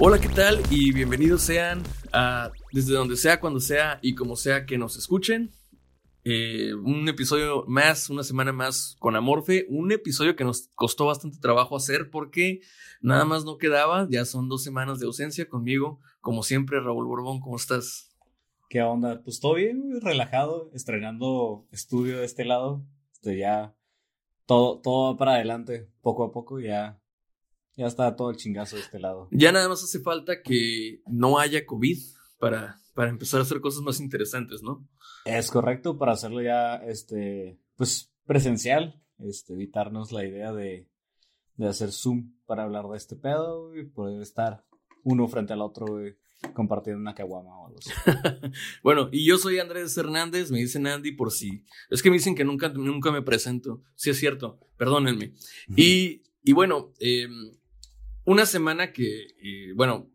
Hola, ¿qué tal? Y bienvenidos sean a desde donde sea, cuando sea y como sea que nos escuchen. Eh, un episodio más, una semana más con Amorfe. Un episodio que nos costó bastante trabajo hacer porque nada más no quedaba. Ya son dos semanas de ausencia conmigo. Como siempre, Raúl Borbón, ¿cómo estás? ¿Qué onda? Pues todo bien, muy relajado, estrenando estudio de este lado. Este ya todo, todo va para adelante, poco a poco, ya, ya está todo el chingazo de este lado. Ya nada más hace falta que no haya COVID para, para empezar a hacer cosas más interesantes, ¿no? Es correcto para hacerlo ya, este, pues presencial, este, evitarnos la idea de, de hacer Zoom para hablar de este pedo y poder estar uno frente al otro, güey, compartiendo una caguama o algo así. bueno, y yo soy Andrés Hernández, me dicen Andy por si. Es que me dicen que nunca, nunca me presento. Sí, es cierto, perdónenme. y, y bueno, eh, una semana que, eh, bueno,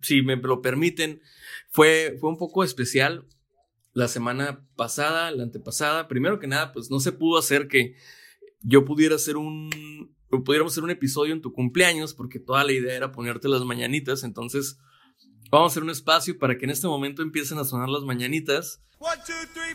si me lo permiten, fue, fue un poco especial. La semana pasada, la antepasada, primero que nada, pues no se pudo hacer que yo pudiera hacer un, pudiéramos hacer un episodio en tu cumpleaños, porque toda la idea era ponerte las mañanitas, entonces vamos a hacer un espacio para que en este momento empiecen a sonar las mañanitas. One, two, three.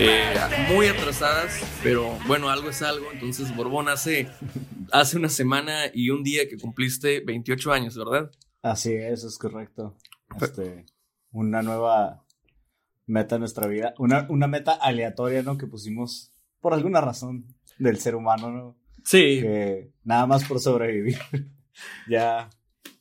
Eh, muy atrasadas, pero bueno, algo es algo. Entonces, Borbón, hace, hace una semana y un día que cumpliste 28 años, ¿verdad? Así es, es correcto. Este, una nueva meta en nuestra vida, una, una meta aleatoria, ¿no? Que pusimos por alguna razón del ser humano, ¿no? Sí. Que nada más por sobrevivir. ya,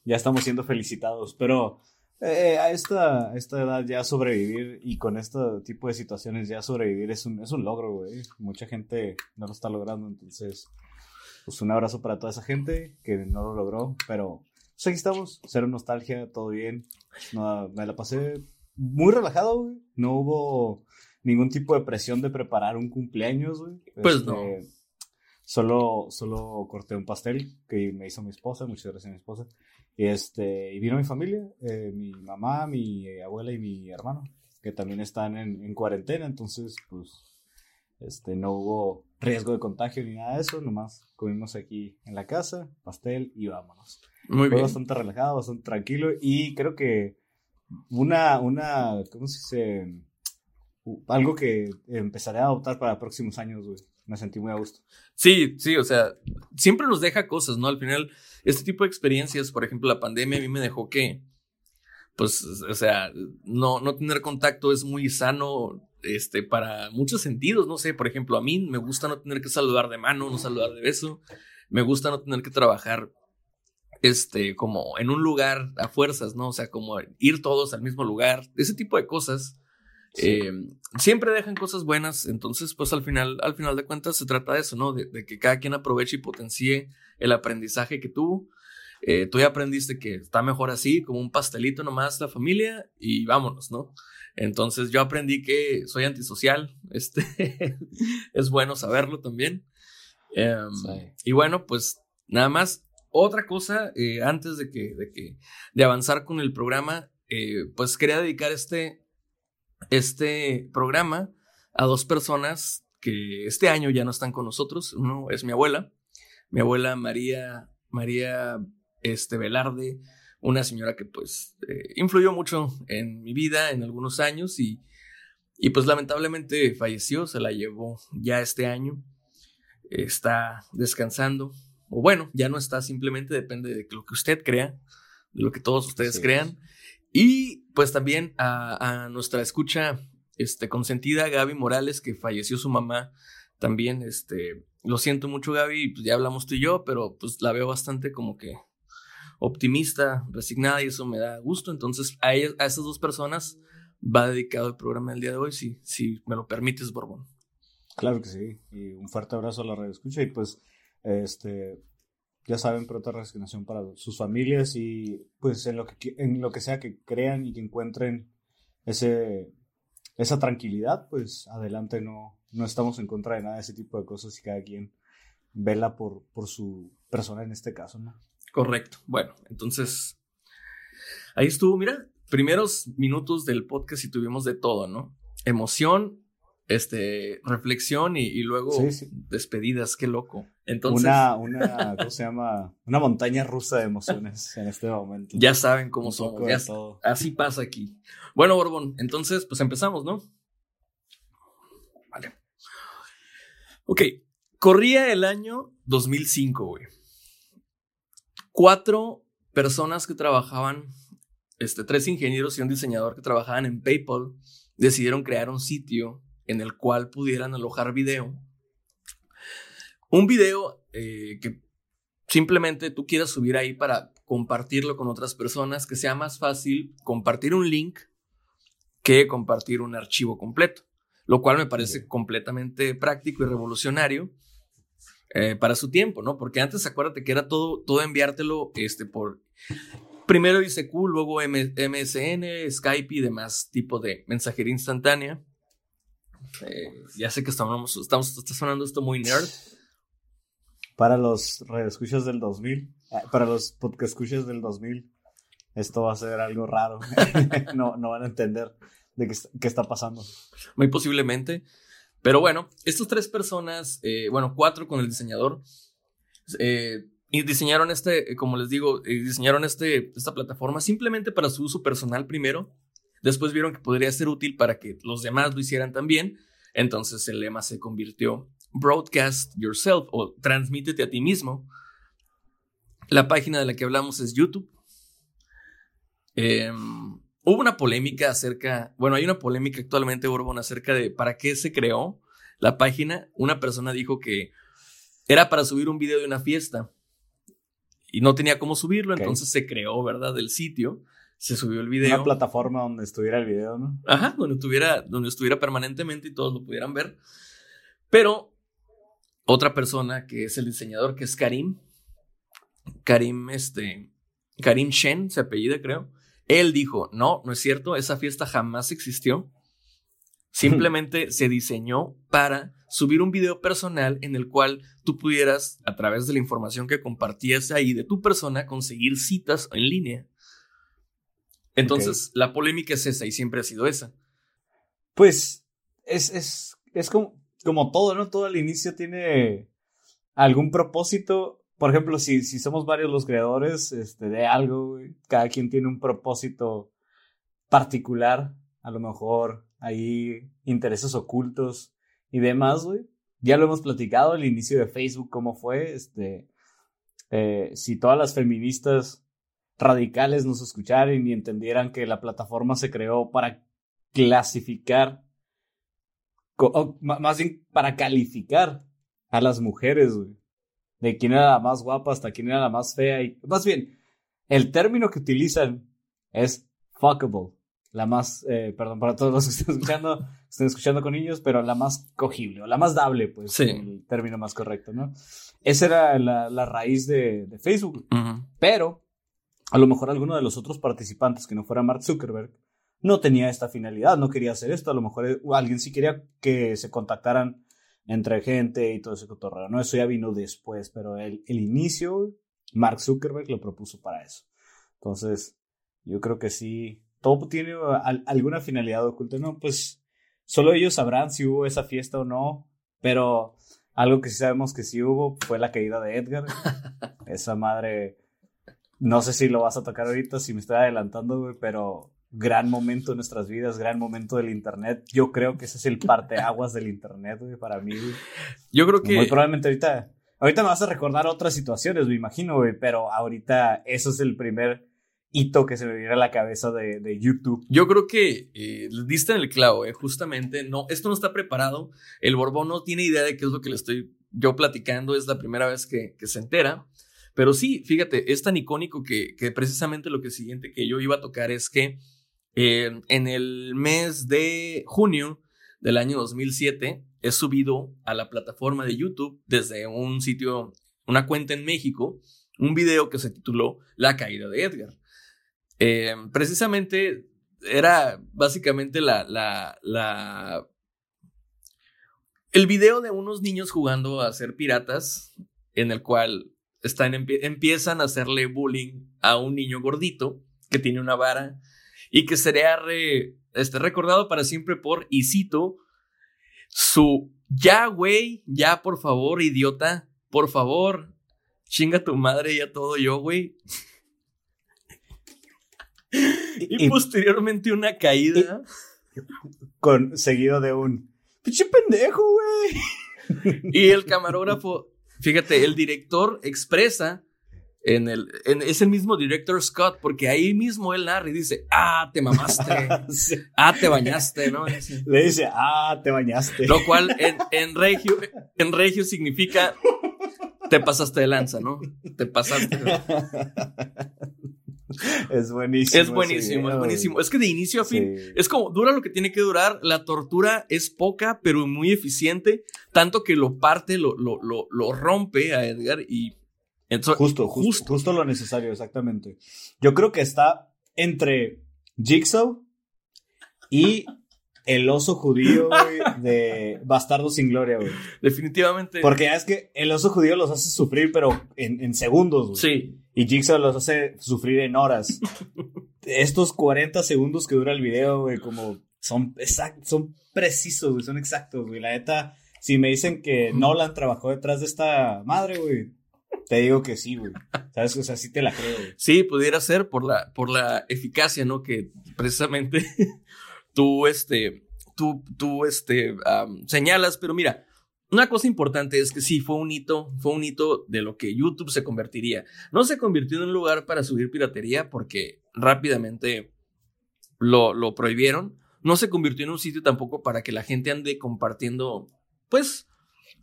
ya estamos siendo felicitados, pero eh, a, esta, a esta edad ya sobrevivir y con este tipo de situaciones ya sobrevivir es un, es un logro, güey. Mucha gente no lo está logrando, entonces, pues un abrazo para toda esa gente que no lo logró, pero pues aquí estamos, cero nostalgia, todo bien. No, me la pasé muy relajado, güey. No hubo ningún tipo de presión de preparar un cumpleaños, güey. Pues Este, no. Solo, solo corté un pastel que me hizo mi esposa, muchas gracias a mi esposa. Y, este, y vino mi familia, eh, mi mamá, mi abuela y mi hermano, que también están en, en cuarentena, entonces, pues, este, no hubo riesgo de contagio ni nada de eso, nomás comimos aquí en la casa, pastel y vámonos. Muy Fue bien. bastante relajado, bastante tranquilo y creo que una, una, ¿cómo se dice? Algo que empezaré a adoptar para próximos años, güey. Me sentí muy a gusto. Sí, sí, o sea, siempre nos deja cosas, ¿no? Al final, este tipo de experiencias, por ejemplo, la pandemia a mí me dejó que, pues, o sea, no, no tener contacto es muy sano, este, para muchos sentidos, no sé, por ejemplo, a mí me gusta no tener que saludar de mano, no saludar de beso, me gusta no tener que trabajar, este, como en un lugar a fuerzas, ¿no? O sea, como ir todos al mismo lugar, ese tipo de cosas. Eh, siempre dejan cosas buenas, entonces pues al final, al final de cuentas se trata de eso, ¿no? De, de que cada quien aproveche y potencie el aprendizaje que tuvo. Eh, tú ya aprendiste que está mejor así, como un pastelito nomás la familia y vámonos, ¿no? Entonces yo aprendí que soy antisocial, este, es bueno saberlo también. Em, Sí. Y bueno, pues nada más, otra cosa, eh, antes de que, de que, de avanzar con el programa, eh, pues quería dedicar este, este programa a dos personas que este año ya no están con nosotros. Uno es mi abuela, mi abuela María, María este, Velarde, una señora que pues eh, influyó mucho en mi vida en algunos años y, y pues lamentablemente falleció, se la llevó ya este año, está descansando, o bueno, ya no está, simplemente depende de lo que usted crea, de lo que todos ustedes crean. Y pues también a, a nuestra escucha este, consentida, Gaby Morales, que falleció su mamá también. Este, lo siento mucho, Gaby, pues ya hablamos tú y yo, pero pues la veo bastante como que optimista, resignada y eso me da gusto. Entonces, a, ellas- a esas dos personas va dedicado el programa del día de hoy, si, si me lo permites, Borbón. Claro que sí. Y un fuerte abrazo a la radio escucha. Y pues, este, ya saben, pronta resignación para sus familias y pues en lo que, en lo que sea que crean y que encuentren ese, esa tranquilidad, pues adelante, no, no estamos en contra de nada de ese tipo de cosas y cada quien vela por, por su persona en este caso, ¿no? Correcto. Bueno, entonces, ahí estuvo, mira, primeros minutos del podcast y tuvimos de todo, ¿no? Emoción, este, reflexión y, y luego Sí, sí. despedidas, qué loco. Entonces, Una, una, ¿cómo se llama? Una montaña rusa de emociones en este momento. ya saben cómo somos. ya todo. Así pasa aquí. Bueno, Borbón, entonces, pues empezamos, ¿no? Vale. Ok, corría el año 2005, güey. Cuatro personas que trabajaban, este, tres ingenieros y un diseñador que trabajaban en PayPal, decidieron crear un sitio en el cual pudieran alojar video. Un video eh, que simplemente tú quieras subir ahí para compartirlo con otras personas, que sea más fácil compartir un link que compartir un archivo completo, lo cual me parece completamente práctico y revolucionario eh, para su tiempo, ¿no? Porque antes acuérdate que era todo, todo enviártelo este, por... Primero ICQ, luego M- MSN, Skype y demás tipo de mensajería instantánea. Eh, ya sé que estamos, estamos, está sonando esto muy nerd. Para los radioescuchas del 2000, eh, para los podcast escuchas del 2000, esto va a ser algo raro. no, no van a entender de qué, qué está pasando. muy posiblemente. Pero bueno, estas tres personas, eh, bueno, cuatro con el diseñador, eh, y diseñaron este, como les digo, diseñaron este, esta plataforma simplemente para su uso personal primero. Después vieron que podría ser útil para que los demás lo hicieran también. Entonces el lema se convirtió Broadcast Yourself o Transmítete a ti mismo. La página de la que hablamos es YouTube. Em, hubo una polémica acerca, bueno, hay una polémica actualmente, Borbón, acerca de para qué se creó la página. Una persona dijo que era para subir un video de una fiesta y no tenía cómo subirlo, entonces se creó, ¿verdad? El sitio, se subió el video. Una plataforma donde estuviera el video, ¿no? Ajá, donde estuviera, donde estuviera permanentemente y todos lo pudieran ver. Pero otra persona que es el diseñador, que es Karim, Karim, este, Karim Shen, se apellida, creo. Él dijo, no, no es cierto, esa fiesta jamás existió. Simplemente se diseñó para subir un video personal en el cual tú pudieras, a través de la información que compartías ahí de tu persona, conseguir citas en línea. Entonces, la polémica es esa y siempre ha sido esa. Pues es, es, es como, como todo, ¿no? Todo al inicio tiene algún propósito. Por ejemplo, si, si somos varios los creadores este, de algo, cada quien tiene un propósito particular. A lo mejor hay intereses ocultos y demás, güey. Ya lo hemos platicado al inicio de Facebook, cómo fue. Este, eh, si todas las feministas radicales nos escucharan y entendieran que la plataforma se creó para clasificar, o más bien para calificar a las mujeres, güey. De quién era la más guapa hasta quién era la más fea. Y, más bien, el término que utilizan es fuckable. la más, eh, perdón, para todos los que estén escuchando, estén escuchando con niños, pero la más cogible o la más dable, pues, Sí. el término más correcto, ¿no? Esa era la, la raíz de, de Facebook. Pero a lo mejor alguno de los otros participantes que no fuera Mark Zuckerberg no tenía esta finalidad, no quería hacer esto. A lo mejor eh, alguien sí quería que se contactaran entre gente y todo ese cotorreo. No, eso ya vino después, pero el, el inicio, Mark Zuckerberg lo propuso para eso. Entonces, yo creo que sí, todo tiene al- alguna finalidad oculta. No, pues solo ellos sabrán si hubo esa fiesta o no, pero algo que sí sabemos que sí hubo fue la caída de Edgar. Esa madre, no sé si lo vas a tocar ahorita, si me estoy adelantando, güey, pero gran momento en nuestras vidas, gran momento del internet. Yo creo que ese es el parteaguas del internet, güey, para mí. güey. Yo creo que. Muy probablemente ahorita, ahorita me vas a recordar otras situaciones, me imagino, güey, pero ahorita eso es el primer hito que se me viene a la cabeza de, de YouTube. Yo creo que eh, diste en el clavo, eh, justamente. No, esto no está preparado. El Borbón no tiene idea de qué es lo que le estoy yo platicando. Es la primera vez que, que se entera. Pero sí, fíjate, es tan icónico que, que precisamente lo que siguiente que yo iba a tocar es que eh, en el mes de junio del año 2007 he subido a la plataforma de YouTube desde un sitio, una cuenta en México, un video que se tituló La caída de Edgar. Eh, precisamente era básicamente la, la, la... El video de unos niños jugando a ser piratas, en el cual están, empiezan a hacerle bullying a un niño gordito que tiene una vara y que sería re- este, recordado para siempre por, y cito, su ya, güey, ya, por favor, idiota, por favor, chinga tu madre, ya todo yo, güey. Y, Y- posteriormente una caída. Con, seguido de un, pinche pendejo, güey. Y el camarógrafo, fíjate, el director expresa en el, en, es el mismo director Scott, porque ahí mismo él narra y dice, ah, te mamaste, Sí. ah, te bañaste, ¿no? Le dice, ah, te bañaste. Lo cual en, en regio, en regio significa te pasaste de lanza, ¿no? Te pasaste. es buenísimo. Es buenísimo, es buenísimo. Es que de inicio a fin, Sí. es como dura lo que tiene que durar. La tortura es poca, pero muy eficiente. Tanto que lo parte, lo, lo, lo, lo rompe a Edgar y. entonces- Justo, justo, justo lo necesario, exactamente. Yo creo que está entre Jigsaw y el oso judío güey, de Bastardo sin Gloria, güey. Definitivamente. Porque ya es que el oso judío los hace sufrir, pero en, en segundos, güey. Sí. Y Jigsaw los hace sufrir en horas. Estos 40 segundos que dura el video, güey, como son exactos, son precisos, güey, son exactos, güey. La neta, si me dicen que Nolan trabajó detrás de esta madre, güey, te digo que sí, güey. ¿Sabes? O sea, sí te la creo, güey. Sí, pudiera ser por la, por la eficacia, ¿no? Que precisamente tú, este, tú, tú, este, am, señalas, pero mira, una cosa importante es que sí, fue un hito, fue un hito de lo que YouTube se convertiría. No se convirtió en un lugar para subir piratería porque rápidamente lo, lo prohibieron. No se convirtió en un sitio tampoco para que la gente ande compartiendo, pues,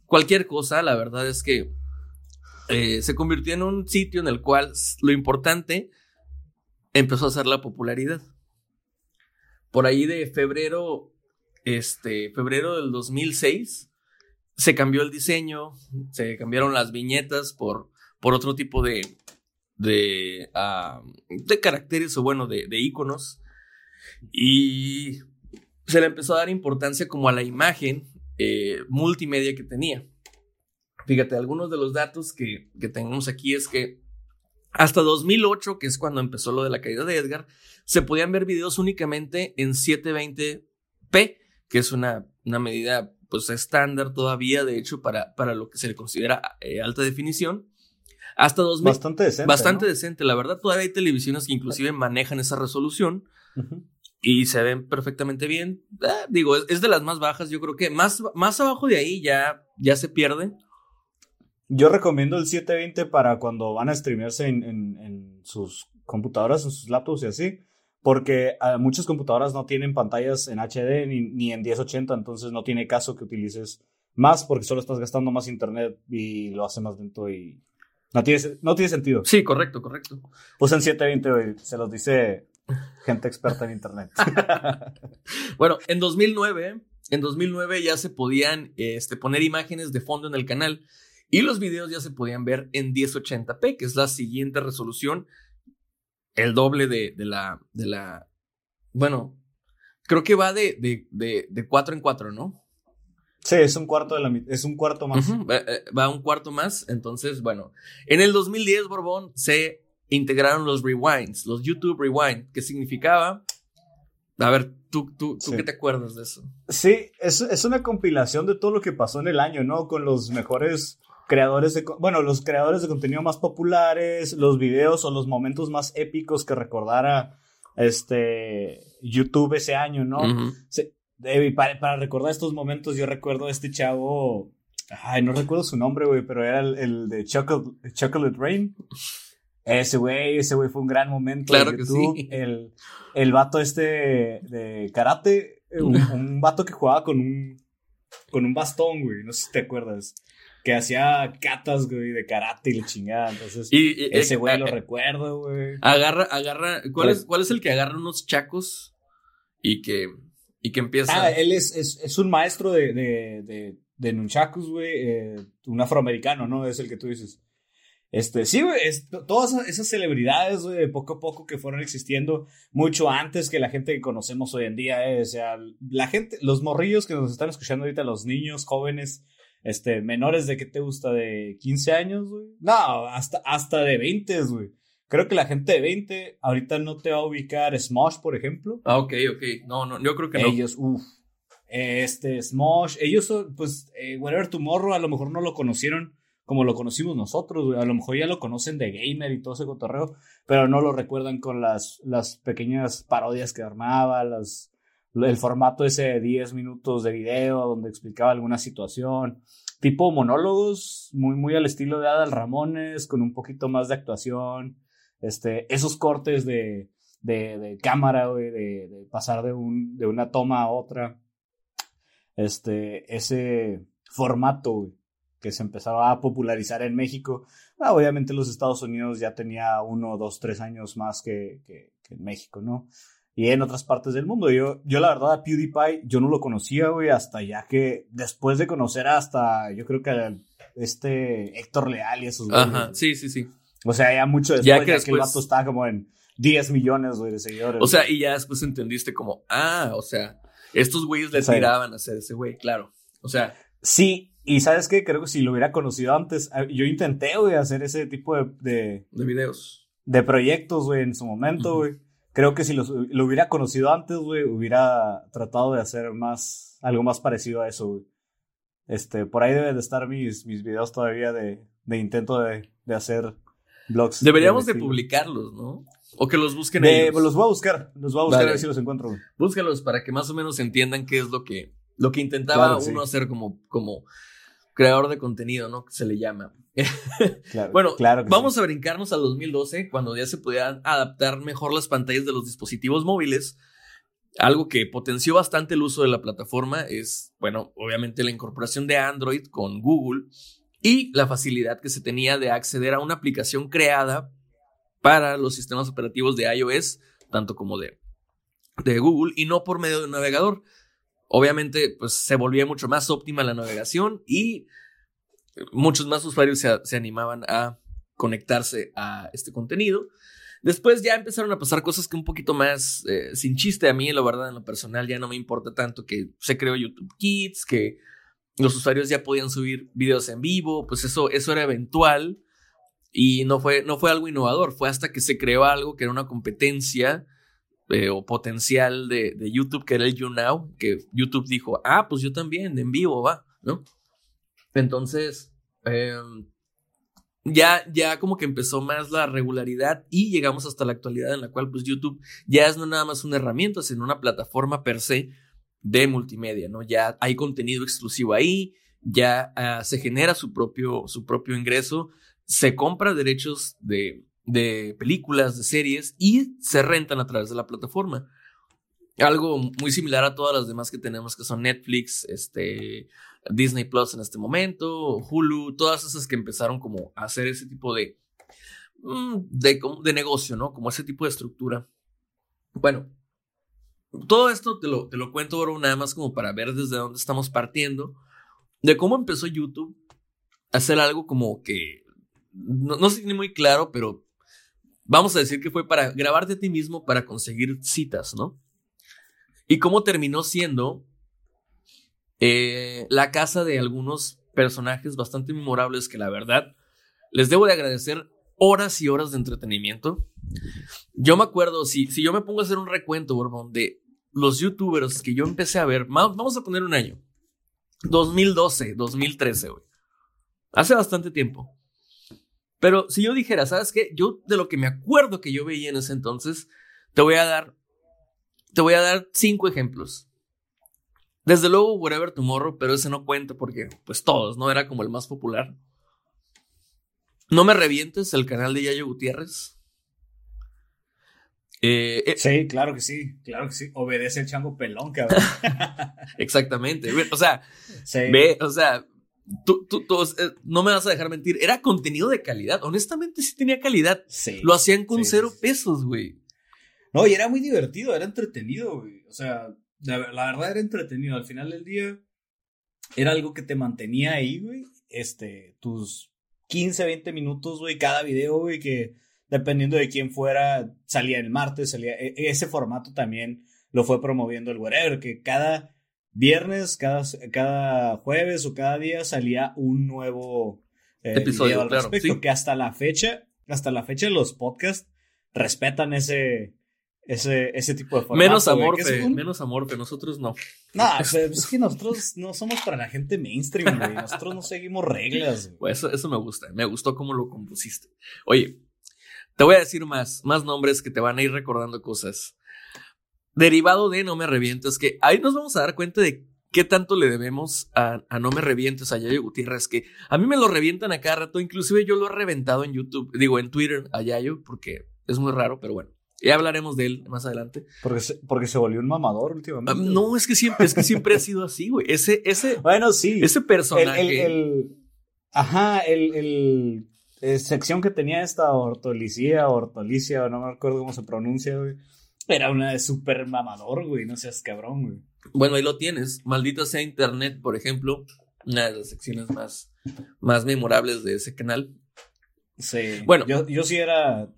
cualquier cosa. La verdad es que eh, se convirtió en un sitio en el cual lo importante empezó a ser la popularidad. Por ahí de febrero, este, febrero del 2006, se cambió el diseño, se cambiaron las viñetas por, por otro tipo de, de, ah, de caracteres o bueno, de, de iconos. Y se le empezó a dar importancia como a la imagen eh, multimedia que tenía. Fíjate, algunos de los datos que, que tenemos aquí es que hasta 2008, que es cuando empezó lo de la caída de Edgar, se podían ver videos únicamente en 720p, que es una, una medida pues estándar todavía, de hecho, para, para lo que se le considera eh, alta definición. Hasta 2000, Bastante decente. bastante ¿no? decente, la verdad, todavía hay televisiones que inclusive manejan esa resolución y se ven perfectamente bien. Ah, digo, es, es de las más bajas, yo creo que más, más abajo de ahí ya, ya se pierde. Yo recomiendo el 720 para cuando van a streamearse en, en- en sus computadoras, en sus laptops y así. Porque ah, muchas computadoras no tienen pantallas en HD ni, ni en 1080, entonces no tiene caso que utilices más porque solo estás gastando más internet y lo hace más lento y no tiene, se- no tiene sentido. Sí, correcto, correcto. Usen 720, güey, se los dice gente experta en internet. Bueno, en 2009, en 2009 ya se podían este, poner imágenes de fondo en el canal y los videos ya se podían ver en 1080p, que es la siguiente resolución, el doble de, de la, de la, bueno, creo que va de, de, de, de 4 en 4, ¿no? sí, es un cuarto de la es un cuarto más. Va, eh, va un cuarto más, entonces, bueno, en el 2010, Borbón, se integraron los rewinds, los YouTube rewind, que significaba, a ver, ¿tú, tú, tú Sí. qué te acuerdas de eso? Sí, es, es una compilación de todo lo que pasó en el año, ¿no? Con los mejores creadores de, bueno, los creadores de contenido más populares, los videos o los momentos más épicos que recordara este YouTube ese año, ¿no? Eh, para, para recordar estos momentos, yo recuerdo a este chavo, ay, no recuerdo su nombre, güey, pero era el, el de Chocolate, Chocolate Rain. Ese güey, ese güey fue un gran momento. Claro de que sí. El, el vato este de karate, eh, un, un vato que jugaba con un, con un bastón, güey, no sé si te acuerdas. Que hacía catas, güey, de karate y la chingada. Entonces, Y, y- ese güey eh, lo eh, recuerdo, güey. Agarra, agarra, ¿cuál Pues- es, ¿cuál es el que agarra unos chacos y que, y que empieza? Ah, él es, es, es un maestro de, de, de, de nunchakus, güey, eh, un afroamericano, ¿no? Es el que tú dices. Este, sí, güey, es- todas esas- esas celebridades, güey, de poco a poco que fueron existiendo mucho antes que la gente que conocemos hoy en día, eh, o sea, la gente, los morrillos que nos están escuchando ahorita, los niños, jóvenes, este, menores de, ¿qué te gusta? ¿De 15 años, güey? No, hasta, hasta de 20, güey. Creo que la gente de 20 ahorita no te va a ubicar Smosh, por ejemplo. Ah, ok, ok. No, no, yo creo que no. Ellos, uff. Este, Smosh, ellos son, pues, eh, Whatever Tomorrow a lo mejor no lo conocieron como lo conocimos nosotros, güey. A lo mejor ya lo conocen de gamer y todo ese cotorreo, pero no lo recuerdan con las, las pequeñas parodias que armaba, las, el formato ese de 10 minutos de video donde explicaba alguna situación. Tipo monólogos, muy, muy al estilo de Adal Ramones, con un poquito más de actuación. Este, esos cortes de, de, cámara, de, de pasar de, un, de una toma a otra. Este, ese formato, que se empezaba a popularizar en México. Ah, obviamente los Estados Unidos ya tenía uno, dos, tres años más que, que, que en México, ¿no? Y en otras partes del mundo. Yo, yo la verdad a PewDiePie, yo no lo conocía, güey, hasta ya que después de conocer hasta, yo creo que a este Héctor Leal y esos güeyes, Ajá, güey. sí, sí, sí. O sea, ya mucho después, Ya ya que que, el después- vato estaba como en 10 millones, güey, de seguidores. O sea, y ya después entendiste como, ah, o sea, estos güeyes le Sí. tiraban a ser ese güey, claro. O sea, Sí, y ¿sabes qué? Creo que si lo hubiera conocido antes, ah, yo intenté, güey, hacer ese tipo de, de, de videos. de proyectos, güey, en su momento, güey. Creo que si los- lo hubiera conocido antes, güey, hubiera tratado de hacer más, algo más parecido a eso, güey. Este, por ahí deben de estar mis, mis videos todavía de, de intento de, de hacer vlogs. Deberíamos de publicarlos, ¿no? O que los busquen De- ellos. los voy a buscar, los voy a buscar Vale. a ver si los encuentro, güey. Búscalos para que más o menos entiendan qué es lo que, lo que intentaba Claro uno sí. hacer como, como creador de contenido, ¿no? Que se le llama. Claro, Bueno, claro vamos sí. a brincarnos al 2012, cuando ya se podían adaptar mejor las pantallas de los dispositivos móviles. Algo que potenció bastante el uso de la plataforma es, bueno, obviamente la incorporación de Android con Google y la facilidad que se tenía de acceder a una aplicación creada para los sistemas operativos de iOS, tanto como de, de Google, y no por medio de un navegador. Obviamente, pues se volvía mucho más óptima la navegación y muchos más usuarios se, se animaban a conectarse a este contenido. Después ya empezaron a pasar cosas que un poquito más eh, sin chiste a mí, la verdad, en lo personal ya no me importa tanto que se creó YouTube Kids, que los usuarios ya podían subir videos en vivo, pues eso, eso era eventual y no fue, no fue algo innovador, fue hasta que se creó algo que era una competencia eh, o potencial de, de YouTube, que era el YouNow, que YouTube dijo, ah, pues yo también, en vivo va, ¿no? Entonces, eh, ya, ya como que empezó más la regularidad y llegamos hasta la actualidad en la cual pues YouTube ya es no nada más una herramienta, sino una plataforma per se de multimedia, ¿no? Ya hay contenido exclusivo ahí, ya ah, se genera su propio, su propio ingreso, se compra derechos de, de películas, de series y se rentan a través de la plataforma. Algo muy similar a todas las demás que tenemos, que son Netflix, este, Disney Plus en este momento, Hulu, todas esas que empezaron como a hacer ese tipo de, mm, de, negocio, ¿no? Como ese tipo de estructura. Bueno, todo esto te lo, te lo cuento ahora nada más como para ver desde dónde estamos partiendo, de cómo empezó YouTube a hacer algo como que, no, no sé ni muy claro, pero vamos a decir que fue para grabarte a ti mismo para conseguir citas, ¿no? Y cómo terminó siendo eh, la casa de algunos personajes bastante memorables que la verdad les debo de agradecer horas y horas de entretenimiento. Yo me acuerdo, si, si yo me pongo a hacer un recuento, Borbón, de los youtubers que yo empecé a ver, vamos a poner un año, 2012, 2013, güey. Hace bastante tiempo. Pero si yo dijera, ¿sabes qué? Yo de lo que me acuerdo que yo veía en ese entonces, te voy a dar, te voy a dar cinco ejemplos. Desde luego, Whatever Tomorrow, pero ese no cuenta porque, pues todos, ¿no? Era como el más popular. No me revientes, el canal de Yayo Gutiérrez. Eh, eh, Sí, claro que sí, claro que sí. Obedece el chango pelón, cabrón. exactamente. O sea, Sí. ve, o sea, tú, tú, tú, no me vas a dejar mentir. Era contenido de calidad. Honestamente, sí tenía calidad. Sí. Lo hacían con Sí, cero sí. pesos, güey. No, y era muy divertido, era entretenido, güey. O sea, la, la verdad era entretenido. Al final del día, era algo que te mantenía ahí, güey. Este, tus 15, 20 minutos, güey, cada video, güey, que dependiendo de quién fuera, salía el martes, salía. e- Ese formato también lo fue promoviendo el wherever, que cada viernes, cada, cada jueves o cada día salía un nuevo eh, Episodio, al claro, respecto, sí. que hasta la fecha, hasta la fecha los podcasts respetan ese, ese, ese tipo de formato. Menos güey, amor, que es fe, un- menos amor, fe. Nosotros no. No, es que nosotros no somos para la gente mainstream, güey. Nosotros no seguimos reglas, güey. Pues eso, eso me gusta. Me gustó cómo lo compusiste. Oye, te voy a decir más, más nombres que te van a ir recordando cosas. Derivado de No Me Revientes, que ahí nos vamos a dar cuenta de qué tanto le debemos a, a No Me Revientes, a Yayo Gutiérrez, que a mí me lo revientan a cada rato, inclusive yo lo he reventado en YouTube, digo en Twitter a Yayo, porque es muy raro, pero bueno, ya hablaremos de él más adelante. Porque se, porque se volvió un mamador Ah, últimamente. no, es que siempre, es que siempre ha sido así, güey. Ese, ese, Bueno, sí. ese el, personaje. el, el- ajá, el, el eh, sección que tenía esta ortolicía, ortolicia, no me acuerdo cómo se pronuncia, güey. Era una de super mamador, güey. No seas cabrón, güey. Bueno, ahí lo tienes. Maldita sea Internet, por ejemplo. Una de las secciones más, más memorables de ese canal. Sí. Bueno. Yo, yo sí era.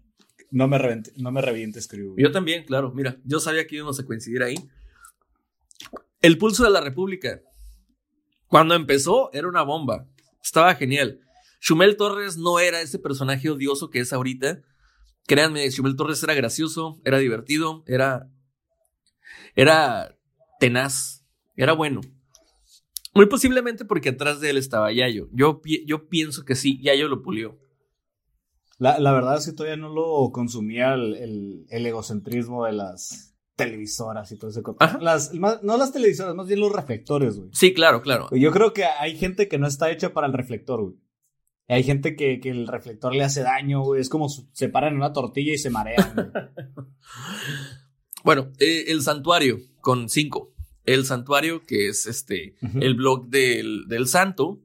No me, no me revientes, güey. Yo también, claro. Mira, yo sabía que íbamos a coincidir ahí. El pulso de la República. Cuando empezó, era una bomba. Estaba genial. Shumel Torres no era ese personaje odioso que es ahorita. Créanme, Shumel Torres era gracioso, era divertido, era. Era tenaz, era bueno. Muy posiblemente porque atrás de él estaba Yayo. Yo, yo pienso que sí, Yayo lo pulió. La, la verdad es que todavía no lo consumía el, el, el egocentrismo de las televisoras y todo ese las más- No las televisoras, más bien los reflectores, güey. Sí, claro, claro. Yo creo que hay gente que no está hecha para el reflector, güey. Hay gente que, que el reflector le hace daño, güey. Es como se paran en una tortilla y se marean, güey. Bueno, eh, el santuario con cinco. El santuario, que es este, el blog del, del santo.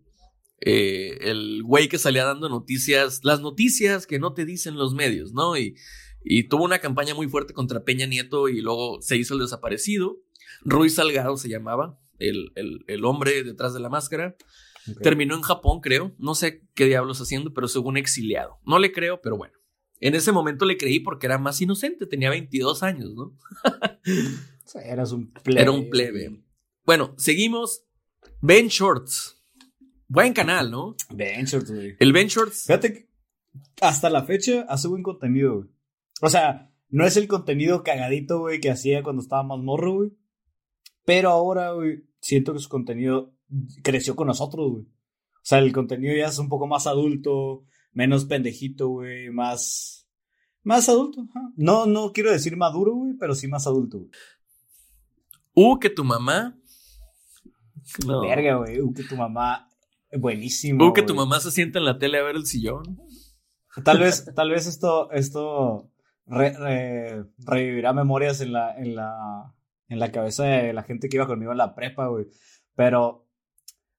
eh, el güey que salía dando noticias, las noticias que no te dicen los medios, ¿no? Y, y tuvo una campaña muy fuerte contra Peña Nieto y luego se hizo el desaparecido. Ruiz Salgado se llamaba, el, el, el hombre detrás de la máscara. Terminó en Japón, creo. No sé qué diablos haciendo, pero según exiliado. No le creo, pero bueno. En ese momento le creí porque era más inocente, tenía 22 años, ¿no? O sea, eras un plebe. Era un plebe. Bueno, seguimos. Ben Shorts. Buen canal, ¿no? Ben Shorts, güey. El Ben Shorts. Fíjate que hasta la fecha hace buen contenido, güey. O sea, no es el contenido cagadito, güey, que hacía cuando estaba más morro, güey. Pero ahora, güey, siento que su contenido creció con nosotros, güey. O sea, el contenido ya es un poco más adulto, menos pendejito, güey, más... Más adulto. No, no quiero decir maduro, güey, pero sí más adulto, güey. Uh, que tu mamá. No. Verga, güey. Uh, que tu mamá... Buenísimo. Uh, que tu mamá se sienta en la tele a ver el sillón. Tal vez, tal vez esto, esto re- re- revivirá memorias en la, en la, en la cabeza de la gente que iba conmigo en la prepa, güey. Pero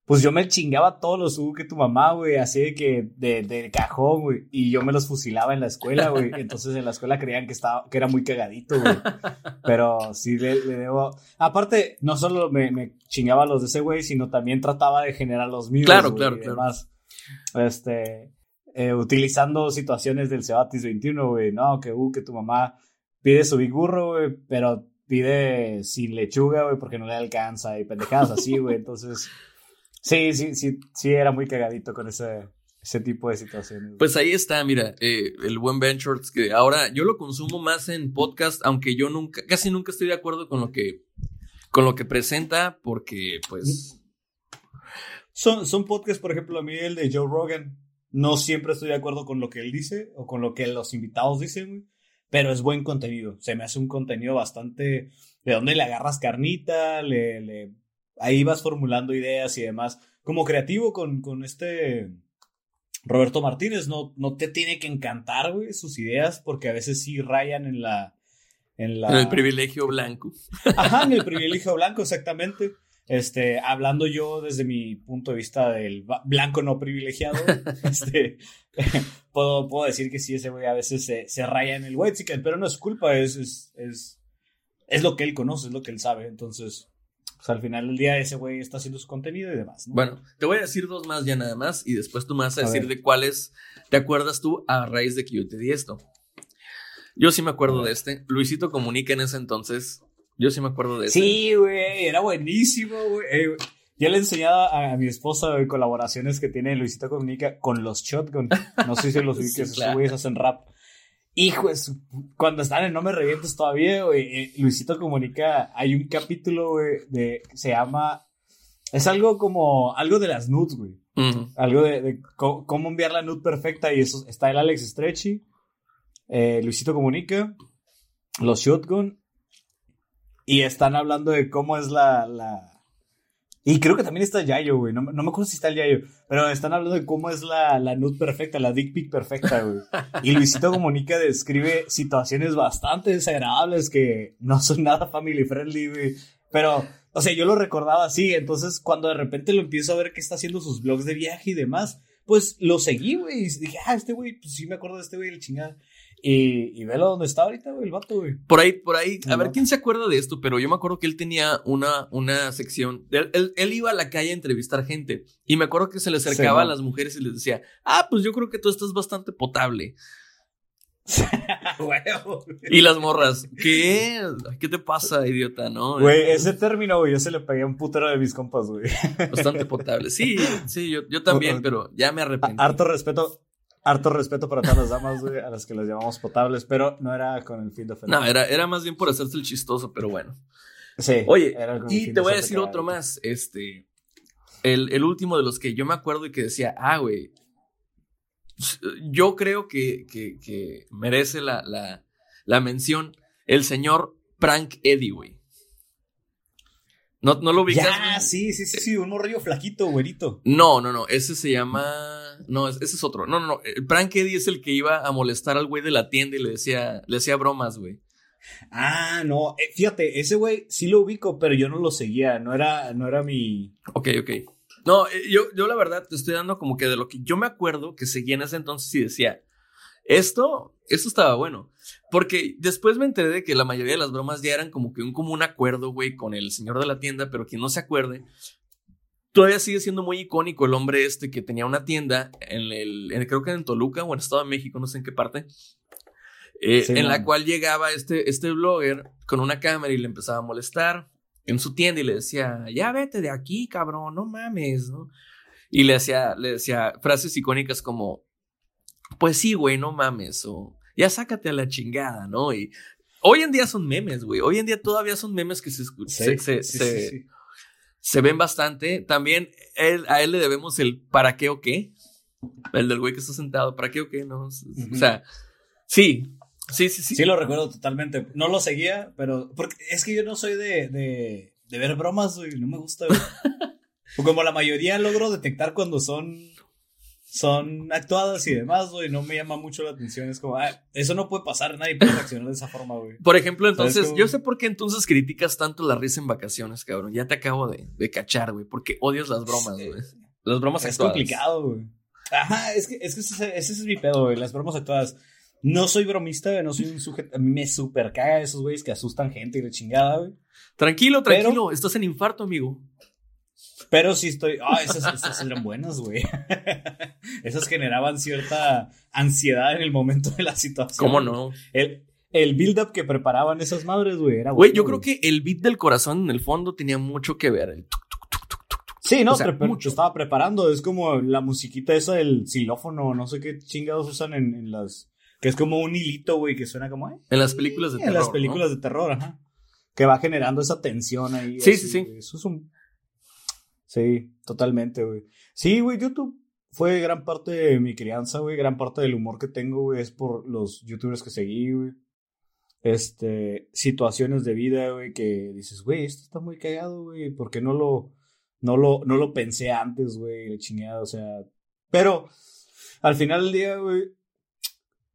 pues yo me chingaba todos los U que tu mamá, güey, así de que de, de cajón, güey, y yo me los fusilaba en la escuela, güey. Entonces en la escuela creían que estaba, que era muy cagadito, güey. Pero sí le, le debo. Aparte, no solo me, me chingaba los de ese güey, sino también trataba de generar los míos. Claro, claro, y claro. demás. Este, eh, utilizando situaciones del Cebatis 21, güey, no, que, uh, que tu mamá pide su big burro, güey, pero pide sin lechuga, güey, porque no le alcanza y pendejadas así, güey. Entonces, sí, sí, sí, sí, era muy cagadito con ese, ese tipo de situaciones. Pues ahí está, mira, eh, el buen Ben Shorts, que ahora yo lo consumo más en podcast, aunque yo nunca, casi nunca estoy de acuerdo con lo que, con lo que presenta, porque pues, Son, son podcasts, por ejemplo, a mí el de Joe Rogan, no siempre estoy de acuerdo con lo que él dice o con lo que los invitados dicen, güey, pero es buen contenido. Se me hace un contenido bastante de donde le agarras carnita, le, le ahí vas formulando ideas y demás. Como creativo con, con este Roberto Martínez, no, no te tiene que encantar, güey, sus ideas, porque a veces sí rayan en la. En, la... en el privilegio blanco. Ajá, en el privilegio blanco, exactamente. Este, hablando yo desde mi punto de vista del blanco no privilegiado, este, puedo, puedo decir que sí, ese güey a veces se, se raya en el white pero no es culpa, es, es, es, es lo que él conoce, es lo que él sabe. Entonces, pues al final del día ese güey está haciendo su contenido y demás. ¿no? Bueno, te voy a decir dos más ya nada más y después tú me vas a A decir ver. de cuáles te acuerdas tú a raíz de que yo te di esto. Yo sí me acuerdo de este. Luisito Comunica en ese entonces. Yo sí me acuerdo de este. Sí, güey, era buenísimo, güey. Eh, ya le he enseñado a, a mi esposa güey, colaboraciones que tiene Luisito Comunica con los Shotgun. No sé si los Sí, esos claro. güeyes hacen rap. Hijo de su- Cuando están en No Me Revientes todavía, güey, eh, Luisito Comunica, hay un capítulo, güey, de, se llama, es algo como, algo de las nudes, güey. Algo de, cómo enviar la nude perfecta y eso está el Alex Stretchy, eh, Luisito Comunica, los Shotgun y están hablando de cómo es la, la... Y creo que también está Yayo, güey. No, me- acuerdo si está el Yayo. Pero están hablando de cómo es la, la nude perfecta, la dick pic perfecta, güey. Y Luisito Comunica describe situaciones bastante desagradables que no son nada family friendly, güey. Pero, o sea, yo lo recordaba así. Entonces, cuando de repente lo empiezo a ver que está haciendo sus blogs de viaje y demás, pues lo seguí, güey. Y dije, ah, este güey, pues sí me acuerdo de este güey, el chingada. Y, y velo donde está ahorita, güey, el vato, güey. Por ahí, por ahí, a ver quién se acuerda de esto, pero yo me acuerdo que él tenía una, una sección. Él, él- él iba a la calle a entrevistar gente y me acuerdo que se le acercaba Sí, a las mujeres y les decía, ah, pues yo creo que tú estás bastante potable. Y las morras, ¿qué? ¿Qué te pasa, idiota? No, Güey, ese término, güey, yo se le pegué a un putero de mis compas, güey. bastante potable. Sí, sí, yo, yo también, pero ya me arrepentí. Harto respeto, harto respeto para todas las damas, güey, a las que las llamamos potables, pero no era con el fin de ofender. No, era, era más bien por hacerse el chistoso, pero bueno. Sí. Oye, y te voy a decir otro más. Este, el, el último de los que yo me acuerdo y que decía, ah, güey, yo creo que, que, que merece la, la, la mención el señor Prank Eddie, güey. ¿No, ¿No lo ubicas? Ya, sí, sí, sí, sí, un morrillo flaquito, güerito. No, no, no, ese se llama... No, ese es otro. No, no, no. El Prank Eddie es el que iba a molestar al güey de la tienda y le decía, le hacía bromas, güey. Ah, no, eh, fíjate, ese güey sí lo ubico, pero yo no lo seguía, no era, no era mi... Ok, ok. No, eh, yo, yo la verdad te estoy dando como que de lo que yo me acuerdo que seguía en ese entonces y decía, esto, esto estaba bueno. Porque después me enteré de que la mayoría de las bromas ya eran como que un común acuerdo, güey, con el señor de la tienda, pero quien no se acuerde, todavía sigue siendo muy icónico el hombre este que tenía una tienda en el, en- creo que en Toluca o en Estado de México, no sé en qué parte. eh, Sí, en la cual llegaba este, este blogger con una cámara y le empezaba a molestar en su tienda y le decía, ya vete de aquí, cabrón, no mames, ¿no? Y le hacía, le decía frases icónicas como, pues sí, güey, no mames, o ya sácate a la chingada, ¿no? Y hoy en día son memes, güey, hoy en día todavía son memes que se, escu- se, se- sí, se- sí, sí. Se ven bastante. También él- a él le debemos el para qué o qué, el del güey que está sentado, para qué o qué, ¿no? O sea, sí, sí, sí, sí. Sí lo recuerdo totalmente. No lo seguía, pero porque es que yo no soy de, de, de ver bromas, güey. No me gusta, güey. Como la mayoría logro detectar cuando son son actuadas y demás, güey, no me llama mucho la atención. Es como, ah, eso no puede pasar, nadie puede reaccionar de esa forma, güey. Por ejemplo, ¿Sabes entonces, yo sé por qué entonces criticas tanto la risa en vacaciones, cabrón. Ya te acabo de, de cachar, güey, porque odias las bromas, güey. Las bromas Es actuadas. complicado, güey. Ajá, es que, es que ese, ese es mi pedo, güey, las bromas actuadas. No soy bromista, güey, no soy un sujeto. A mí me super caga esos güeyes que asustan gente y la chingada, güey. Tranquilo, Pero- tranquilo, estás en infarto, amigo. Pero sí estoy. Ah, esas, esas eran buenas, güey. esas generaban cierta ansiedad en el momento de la situación. ¿Cómo no? El, el build-up que preparaban esas madres, güey, era Güey, yo creo que el beat del corazón en el fondo tenía mucho que ver. El tuc, tuc, tuc, tuc, tuc, tuc. Sí, no, o sea, pre- mucho. estaba preparando. Es como la musiquita esa del xilófono, no sé qué chingados usan en, en las. Que es como un hilito, güey, que suena como. eh, En las películas de en terror. las películas de terror, ajá. Que va generando esa tensión ahí. Sí, así, sí, sí. Eso es un. Sí, totalmente, güey. Sí, güey, YouTube fue gran parte de mi crianza, güey. Gran parte del humor que tengo, güey, es por los youtubers que seguí, güey. Este, situaciones de vida, güey, que dices, güey, esto está muy cagado, güey. ¿Por qué no lo, no lo, no lo pensé antes, güey? La chingada, o sea. Pero, al final del día, güey,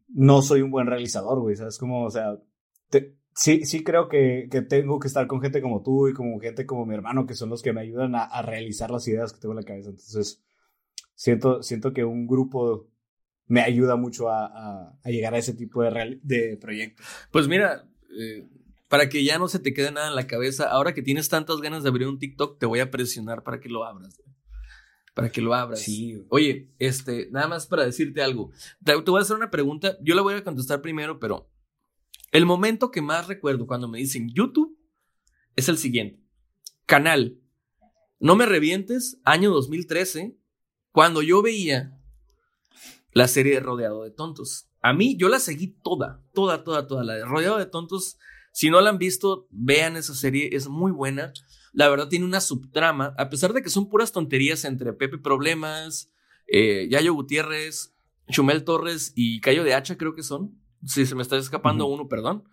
no soy un buen realizador, güey, ¿sabes? Como, o sea, te- sí, sí creo que, que tengo que estar con gente como tú y como gente como mi hermano, que son los que me ayudan a, a realizar las ideas que tengo en la cabeza. Entonces, siento, siento que un grupo me ayuda mucho a, a- a llegar a ese tipo de, real- de proyectos. Pues mira, eh, para que ya no se te quede nada en la cabeza, ahora que tienes tantas ganas de abrir un TikTok, te voy a presionar para que lo abras. güey. Para que lo abras. Sí. Oye, este, nada más para decirte algo. Te, te voy a hacer una pregunta. Yo la voy a contestar primero, pero el momento que más recuerdo cuando me dicen YouTube es el siguiente. Canal. No me revientes, año 2013, cuando yo veía la serie de Rodeado de Tontos. A mí, yo la seguí toda, toda, toda, toda. La de Rodeado de Tontos, si no la han visto, vean esa serie, es muy buena. La verdad tiene una subtrama, a pesar de que son puras tonterías entre Pepe Problemas, eh, Yayo Gutiérrez, Chumel Torres y Cayo de Hacha, creo que son. Si se me está escapando uno, perdón.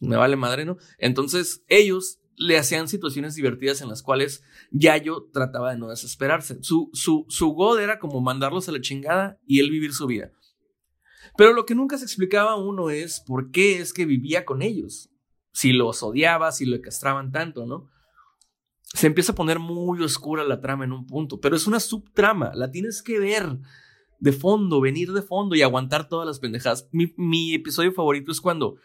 Me vale madre, ¿no? Entonces, ellos le hacían situaciones divertidas en las cuales Yayo trataba de no desesperarse. Su, su, su god era como mandarlos a la chingada y él vivir su vida. Pero lo que nunca se explicaba a uno es por qué es que vivía con ellos. Si los odiaba, si lo castraban tanto, ¿no? Se empieza a poner muy oscura la trama en un punto, pero es una subtrama, la tienes que ver de fondo, venir de fondo y aguantar todas las pendejadas. Mi, mi episodio favorito es cuando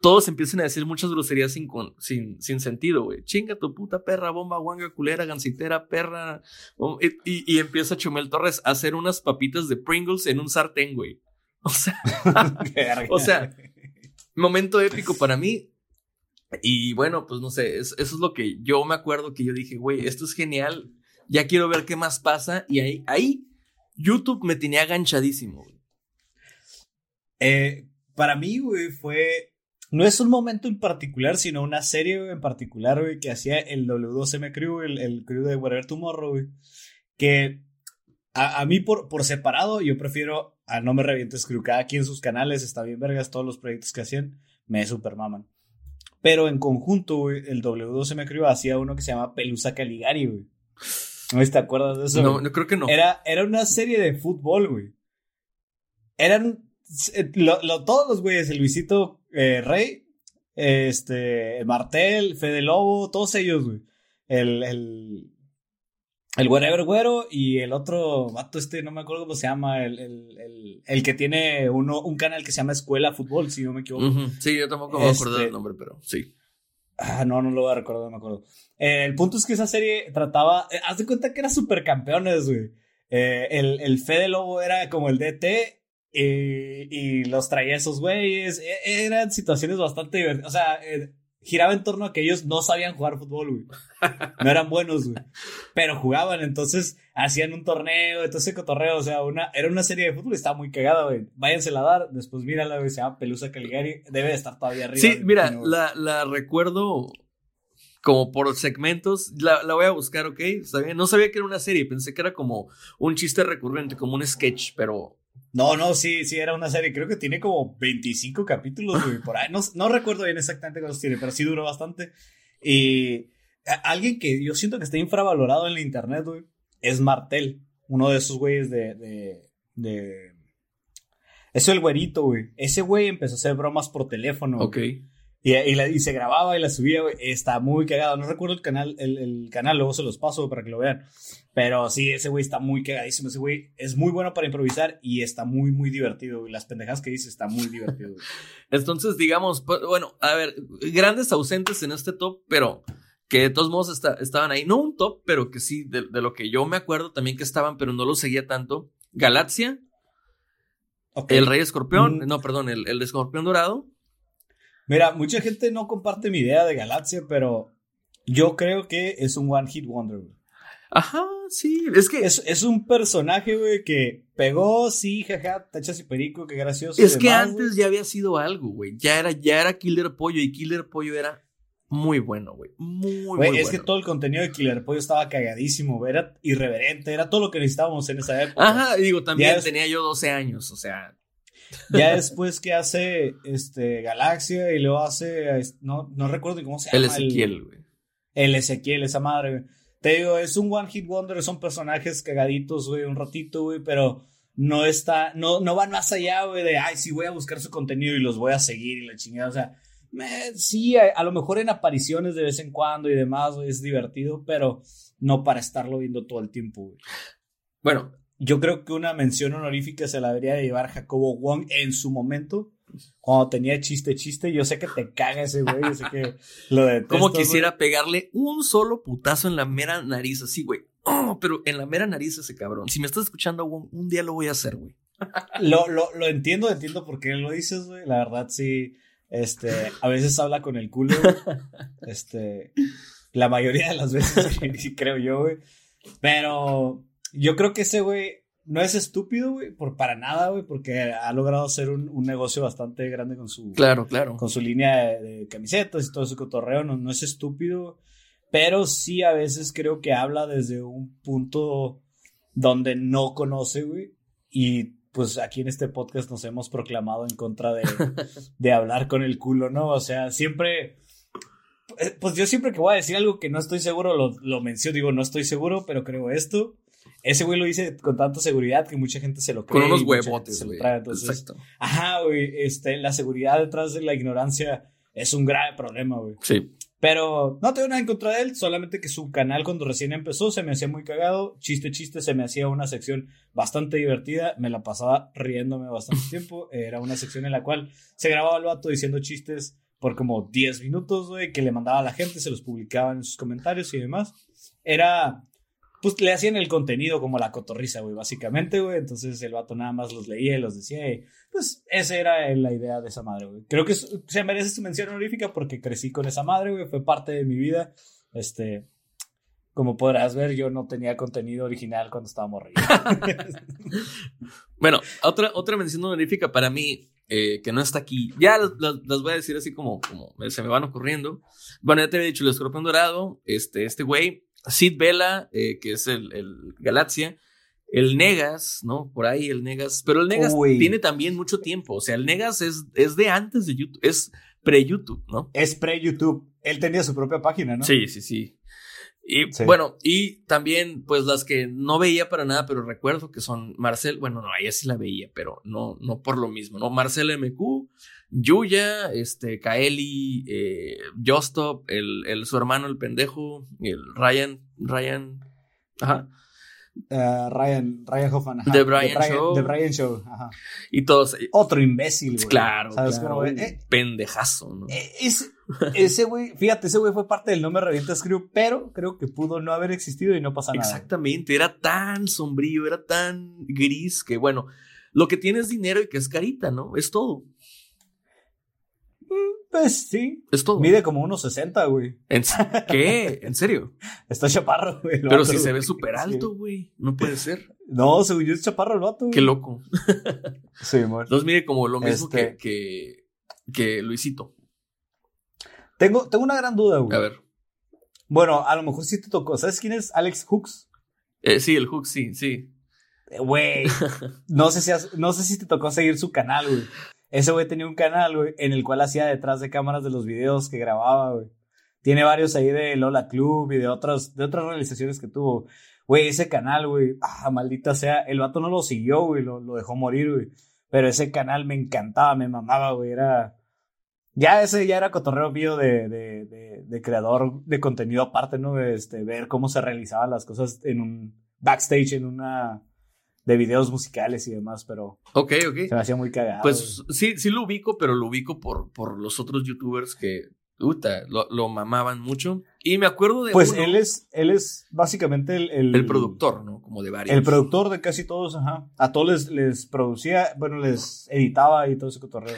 todos empiezan a decir muchas groserías sin, sin, sin sentido, güey. Chinga tu puta perra, bomba, guanga, culera, gancitera, perra. Y, y- y empieza Chumel Torres a hacer unas papitas de Pringles en un sartén, güey. O sea, O sea, momento épico para mí. Y bueno, pues no sé, es- eso es lo que yo me acuerdo que yo dije, güey, esto es genial, ya quiero ver qué más pasa. Y ahí, ahí YouTube me tenía aganchadísimo, güey. Eh, para mí, güey, fue. No es un momento en particular, sino una serie güey, en particular, güey, que hacía el W2M Crew, el, crew de Whatever Tomorrow, güey. Que a, mí, por, por separado, yo prefiero a No Me Revientes Crew. Cada quien en sus canales, está bien vergas, todos los proyectos que hacían, me super maman. Pero en conjunto, güey, el W2M Crew hacía uno que se llama Pelusa Caligari, güey. ¿No te acuerdas de eso? No, no creo que no. Era, era una serie de fútbol, güey. Eran eh, lo- lo- todos los güeyes, el Luisito eh, Rey, este, Martel, Fede Lobo, todos ellos, güey. El, el, el Wherever Güero y el otro vato este, no me acuerdo cómo se llama, el, el, el, el que tiene uno, un canal que se llama Escuela Fútbol, si no me equivoco. Sí, yo tampoco me Este- del nombre, pero sí. Ah, no, no lo voy a recordar, no me acuerdo. Eh, el punto es que esa serie trataba. eh, haz de cuenta que era supercampeones, güey. Eh, el, el Fede Lobo era como el DT y, los traía esos güeyes. E- eran situaciones bastante divertidas. O sea, eh, giraba en torno a que ellos no sabían jugar fútbol, güey. No eran buenos, güey. Pero jugaban, entonces hacían un torneo, entonces cotorreo. O sea, una, era una serie de fútbol y estaba muy cagada, güey. Váyansela a dar, después mírala, güey. Se llama Pelusa Caligari. Debe de estar todavía arriba. Sí, mira, la, la recuerdo como por segmentos. La, la voy a buscar, ¿ok? Está bien. No sabía que era una serie, pensé que era como un chiste recurrente, como un sketch, pero No, no, sí, sí, era una serie. Creo que tiene como 25 capítulos, güey, por ahí. No, no recuerdo bien exactamente cuántos tiene, pero sí duró bastante. Y a- alguien que yo siento que está infravalorado en la internet, güey, es Martel. uno de esos güeyes de, de, de... Eso el güerito, güey. Ese güey empezó a hacer bromas por teléfono. Ok. Y, y, la- y se grababa y la subía, güey. Está muy cagado. No recuerdo el canal, el, el canal, luego se los paso para que lo vean. Pero sí, ese güey está muy cagadísimo. Ese güey es muy bueno para improvisar y está muy, muy divertido. Y las pendejas que dice está muy divertido. güey. Entonces, digamos, pues, bueno, a ver, grandes ausentes en este top, pero que de todos modos está- estaban ahí. No un top, pero que sí, de, de lo que yo me acuerdo también que estaban, pero no lo seguía tanto. Galaxia, Ok. el Rey Escorpión, Mm. no, perdón, el, el Escorpión Dorado. Mira, mucha gente no comparte mi idea de Galaxia, pero yo creo que es un One Hit Wonder, güey. Ajá, sí, es que Es, es un personaje, güey, que pegó, sí, jaja, tachas y perico, qué gracioso. Es que antes güey. ya había sido algo, güey. Ya era, ya era Killer Pollo y Killer Pollo era muy bueno, güey. Muy, Güey, muy es bueno. que todo el contenido de Killer Pollo estaba cagadísimo, güey, era irreverente, era todo lo que necesitábamos en esa época. Ajá, digo, también Ya es- tenía yo 12 años, o sea. Ya después que hace este Galaxia y luego hace, es- no, no recuerdo ni cómo se llama. El Ezequiel, güey. El Ezequiel, esa madre, güey. Te digo, es un One Hit Wonder, son personajes cagaditos, güey, un ratito, güey, pero no está, no, no van más allá, güey, de, ay, sí voy a buscar su contenido y los voy a seguir y la chingada, o sea, me- sí, a, a lo mejor en apariciones de vez en cuando y demás, güey, es divertido, pero no para estarlo viendo todo el tiempo, güey. Bueno, Yo creo que una mención honorífica se la debería de llevar Jacobo Wong en su momento, cuando tenía chiste, chiste, yo sé que te caga ese güey, yo sé que lo detestas, como güey. quisiera pegarle un solo putazo en la mera nariz, así, güey. Oh, pero en la mera nariz ese cabrón. Si me estás escuchando, Wong, un día lo voy a hacer, güey. Lo, lo, lo entiendo, entiendo por qué lo dices, güey. La verdad, sí. Este, a veces habla con el culo. güey. Este, la mayoría de las veces creo yo, güey. Pero yo creo que ese güey no es estúpido, güey, por para nada, güey, porque ha logrado hacer un, un negocio bastante grande con su, Claro, claro. con su línea de, de camisetas y todo su cotorreo. No, no es estúpido, pero sí a veces creo que habla desde un punto donde no conoce, güey. Y pues aquí en este podcast nos hemos proclamado en contra de, de hablar con el culo, ¿no? O sea, siempre. eh, Pues yo siempre que voy a decir algo que no estoy seguro, lo, lo menciono, digo, no estoy seguro, pero creo esto. Ese güey lo dice con tanta seguridad que mucha gente se lo cree. Con unos huevotes, güey. Exacto. Ajá, güey, este, la seguridad detrás de la ignorancia es un grave problema, güey. Sí. Pero no tengo nada en contra de él, solamente que su canal cuando recién empezó se me hacía muy cagado. Chiste, chiste, se me hacía una sección bastante divertida. Me la pasaba riéndome bastante tiempo. Era una sección en la cual se grababa el vato diciendo chistes por como 10 minutos, güey, que le mandaba a la gente, se los publicaba en sus comentarios y demás. Era, pues le hacían el contenido como la cotorriza, güey, básicamente, güey. Entonces el vato nada más los leía y los decía. pues esa era la idea de esa madre, güey. Creo que se merece su mención honorífica porque crecí con esa madre, güey. Fue parte de mi vida. Este, como podrás ver, yo no tenía contenido original cuando estaba morrido. Bueno, otra, otra mención honorífica para mí, eh, que no está aquí. Ya las voy a decir así como, como se me van ocurriendo. Bueno, ya te había dicho el escorpión dorado, este, este güey, Sid Vela, eh, que es el, el Galaxia, el Negas, ¿no? Por ahí el Negas. Pero el Negas Uy. tiene también mucho tiempo. O sea, el Negas es, es de antes de YouTube, es pre-YouTube, ¿no? es pre-YouTube. Él tenía su propia página, ¿no? Sí, sí, sí. Y Sí. bueno, y también, pues las que no veía para nada, pero recuerdo que son Marcel, bueno, no, ella sí la veía, pero no, no por lo mismo, ¿no? Marcel MQ, Yuya, este, Kaeli, eh, Justop, el, el, su hermano, el pendejo, el Ryan, Ryan, ajá, Eh, Ryan, Ryan Hoffman. ajá. The Brian Show. The Brian Show, ajá. y todos, eh, Otro imbécil, güey. claro, ¿Sabes claro, güey? Eh, pendejazo, ¿no? Eh, Ese, ese güey, fíjate, ese güey fue parte del No Me Revientas Crew, pero creo que pudo no haber existido y no pasa nada. Exactamente, era tan sombrío, era tan gris que bueno, lo que tiene es dinero y que es carita, ¿no? Es todo, Pues sí. es todo. Mide como unos 60, güey. ¿En s- ¿Qué? ¿En serio? Está chaparro, güey. Pero vato, si se ve súper alto, güey. No puede ser. No, según yo es chaparro el vato, güey. Qué loco. Sí, amor. Entonces mide como lo mismo Este- que, que, que Luisito. Tengo, tengo una gran duda, güey. A ver. Bueno, a lo mejor sí te tocó. ¿Sabes quién es Alex Hooks? Eh, sí, el hook, sí, sí. Eh, Güey. No sé si has- no sé si te tocó seguir su canal, güey. Ese güey tenía un canal, güey, en el cual hacía detrás de cámaras de los videos que grababa, güey. Tiene varios ahí de Lola Club y de otras, de otras realizaciones que tuvo. Güey, ese canal, güey, ah, maldita sea, el vato no lo siguió, güey, lo, lo dejó morir, güey. Pero ese canal me encantaba, me mamaba, güey, era... Ya ese ya era cotorreo mío de, de, de, de creador de contenido aparte, ¿no? Este, ver cómo se realizaban las cosas en un backstage, en una... de videos musicales y demás, pero Ok, ok. se me hacía muy cagado. Pues sí, sí lo ubico, pero lo ubico por, por los otros youtubers que, puta, lo, lo mamaban mucho. Y me acuerdo de Pues uno, él es, él es básicamente el, el, el productor, ¿no? Como de varios. El productor de casi todos, ajá. A todos les, les producía, bueno, les editaba y todo ese cotorreo.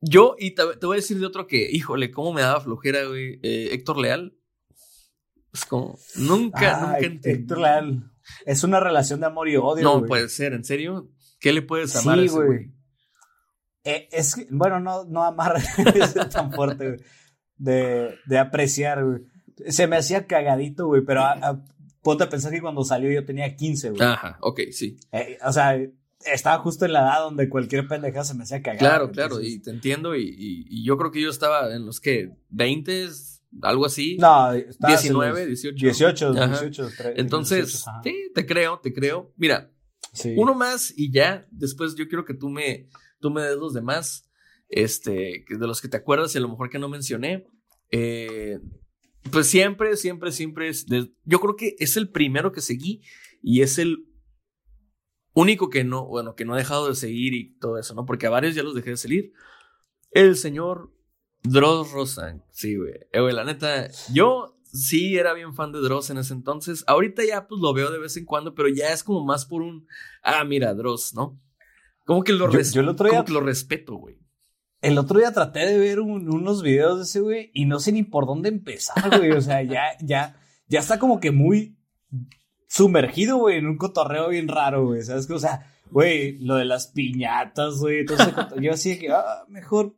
Yo, y te, te voy a decir de otro que, híjole, cómo me daba flojera, güey. Eh, Héctor Leal. Es como, nunca, Ah, nunca entendí. Héctor Leal. Es una relación de amor y odio. No puede ser, ¿en serio? ¿Qué le puedes amar a Sí, ese güey. Eh, es que, bueno, no, no amar es tan fuerte, güey. De, de apreciar, güey. Se me hacía cagadito, güey, pero a- a- ponte a pensar que cuando salió yo tenía 15, güey. Ajá, ok, sí. Eh, o sea, estaba justo en la edad donde cualquier pendejada se me hacía cagada. Claro, claro, y te entiendo. Y, y- y yo creo que yo estaba en los que, 20, algo así. No, estabas en 19, los 18. 18, Ajá. 18. tre- Entonces, 18, ajá. sí, te creo, te creo. Mira, Sí. uno más y ya. Después yo quiero que tú me, tú me des los demás. Este, de los que te acuerdas y a lo mejor que no mencioné. Eh, pues siempre, siempre, siempre. es de- yo creo que es el primero que seguí y es el único que no, bueno, que no he dejado de seguir y todo eso, ¿no? Porque a varios ya los dejé de seguir. El señor Dross Rosan. Sí, güey. Eh, güey, la neta, yo sí era bien fan de Dross en ese entonces. Ahorita ya pues lo veo de vez en cuando, pero ya es como más por un, ah, mira, Dross, ¿no? Como que lo, Yo- res- yo el otro día- como que lo respeto, güey. El otro día traté de ver un- unos videos de ese güey y no sé ni por dónde empezar, güey. O sea, ya, ya, ya está como que muy sumergido, güey, en un cotorreo bien raro, güey. ¿Sabes qué? O sea, güey, lo de las piñatas, güey. coto- yo así de que, ah, mejor,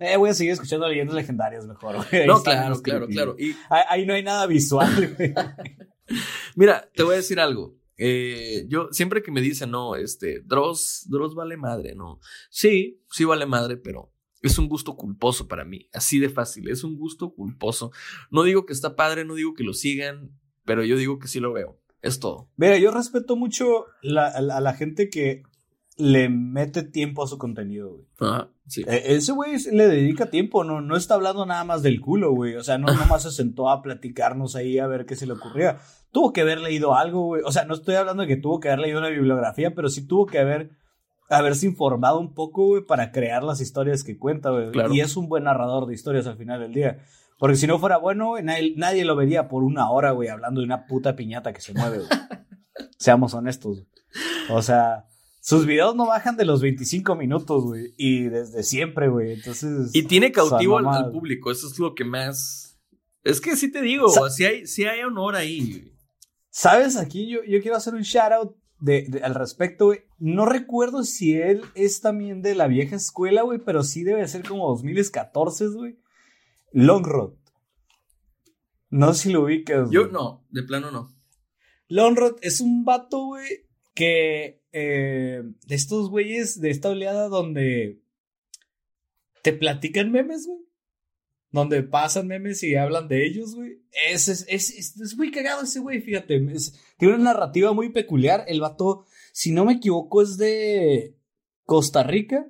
eh, voy a seguir escuchando leyendas legendarias mejor, güey. Ahí No, claro, claro, claro. Y Ahí, ahí no hay nada visual, güey. mira, te voy a decir algo. Eh, yo siempre que me dicen, no, este, Dross, Dross vale madre, ¿no? Sí, sí vale madre, pero es un gusto culposo para mí. Así de fácil, es un gusto culposo. No digo que está padre, no digo que lo sigan, pero yo digo que sí lo veo. Es todo. Mira, yo respeto mucho la- a la- a la gente que le mete tiempo a su contenido, güey. Ajá, sí. Eh, Ese güey le dedica tiempo, no, no está hablando nada más del culo, güey. O sea, no nomás se sentó a platicarnos ahí a ver qué se le ocurría. Tuvo que haber leído algo, güey. O sea, no estoy hablando de que tuvo que haber leído una bibliografía, pero sí tuvo que haber haberse informado un poco, güey, para crear las historias que cuenta, güey. Claro. Y es un buen narrador de historias al final del día. Porque si no fuera bueno, güey, nadie, nadie lo vería por una hora, güey, hablando de una puta piñata que se mueve, güey. Seamos honestos. O sea, sus videos no bajan de los 25 minutos, güey. Y desde siempre, güey. Entonces. Y tiene cautivo al, público, eso es lo que más... Es que sí te digo, si hay, sí hay honor ahí. ¿Sabes? Aquí yo, yo quiero hacer un shout out de, de- al respecto, güey. No recuerdo si él es también de la vieja escuela, güey, pero sí debe ser como 2014, güey. Longrod. No sé si lo ubicas. Yo güey. no, de plano no. Longrod es un vato, güey, que eh, de estos güeyes de esta oleada donde te platican memes, güey. Donde pasan memes y hablan de ellos, güey. Es, es, es, muy cagado ese güey, fíjate. Tiene una narrativa muy peculiar. El vato, si no me equivoco, es de Costa Rica.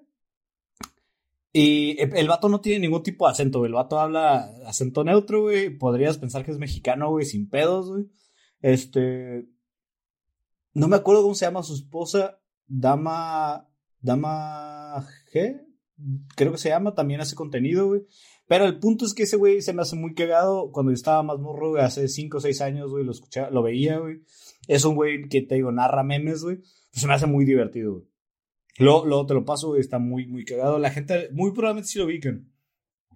Y el vato no tiene ningún tipo de acento. El vato habla acento neutro, güey. Podrías pensar que es mexicano, güey, sin pedos, güey. Este. No me acuerdo cómo se llama su esposa. Dama. Dama G. Creo que se llama. También hace contenido, güey. Pero el punto es que ese güey se me hace muy cagado. Cuando yo estaba más morro, güey, hace 5 o 6 años, güey, lo escuchaba, lo veía, güey. Es un güey que te digo, narra memes, güey. Se me hace muy divertido, güey. Luego, luego te lo paso, güey. Está muy, muy cagado. La gente, muy probablemente sí lo ubiquen.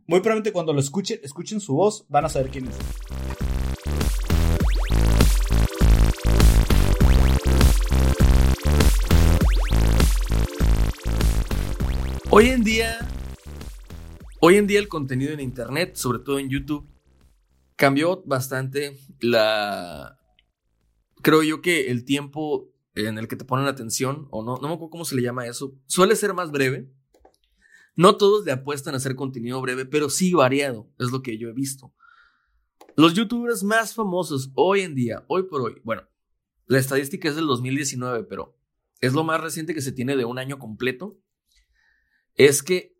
Muy probablemente cuando lo escuchen, escuchen su voz, van a saber quién es. Hoy en día, hoy en día el contenido en internet, sobre todo en YouTube, cambió bastante la... Creo yo que el tiempo en el que te ponen atención, o no, no me acuerdo cómo se le llama eso, suele ser más breve. No todos le apuestan a hacer contenido breve, pero sí variado, es lo que yo he visto. Los youtubers más famosos hoy en día, hoy por hoy, bueno, la estadística es del 2019, pero es lo más reciente que se tiene de un año completo, es que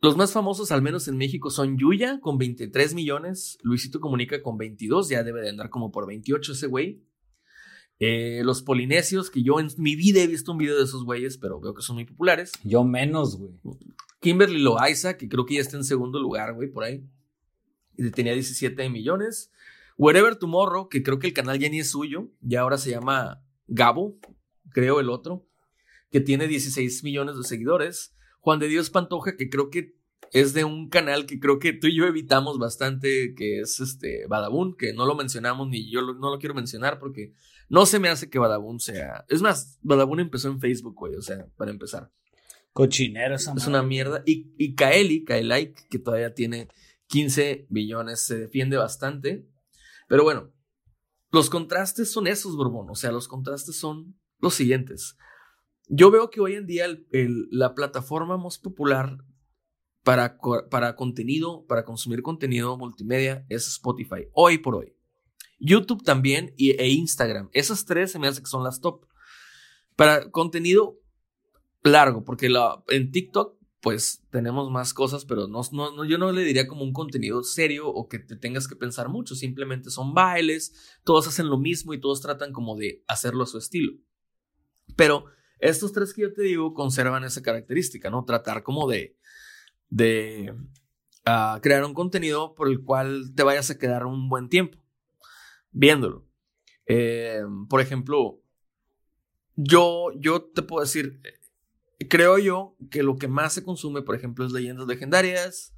los más famosos, al menos en México, son Yuya con 23 millones, Luisito Comunica con 22, ya debe de andar como por 28 ese güey. Eh, los polinesios, que yo en mi vida he visto un video de esos güeyes, pero veo que son muy populares. Yo menos, güey. Kimberly Loaiza, que creo que ya está en segundo lugar, güey, por ahí. Y tenía 17 millones. Wherever Tomorrow, que creo que el canal ya ni es suyo, ya ahora se llama Gabo, creo el otro, que tiene 16 millones de seguidores. Juan de Dios Pantoja, que creo que es de un canal que creo que tú y yo evitamos bastante, que es este Badabun, que no lo mencionamos ni yo lo- no lo quiero mencionar porque no se me hace que Badabun sea. Es más, Badabun empezó en Facebook, güey, o sea, para empezar. Cochinero esa Es madre. una mierda. Y, y Kaeli, Kaelike, que todavía tiene 15 billones, se defiende bastante. Pero bueno, los contrastes son esos, Borbón. O sea, los contrastes son los siguientes. Yo veo que hoy en día la plataforma más popular para, para contenido, para consumir contenido multimedia es Spotify, hoy por hoy. YouTube también y, e Instagram. Esas tres se me hace que son las top. Para contenido largo, porque la, en TikTok pues tenemos más cosas, pero no, no, no- yo no le diría como un contenido serio o que te tengas que pensar mucho, simplemente son bailes, todos hacen lo mismo y todos tratan como de hacerlo a su estilo. Pero estos tres que yo te digo conservan esa característica, ¿no? Tratar como de, de ah, crear un contenido por el cual te vayas a quedar un buen tiempo viéndolo. Eh, por ejemplo, yo, yo te puedo decir, eh, creo yo que lo que más se consume, por ejemplo, es leyendas legendarias.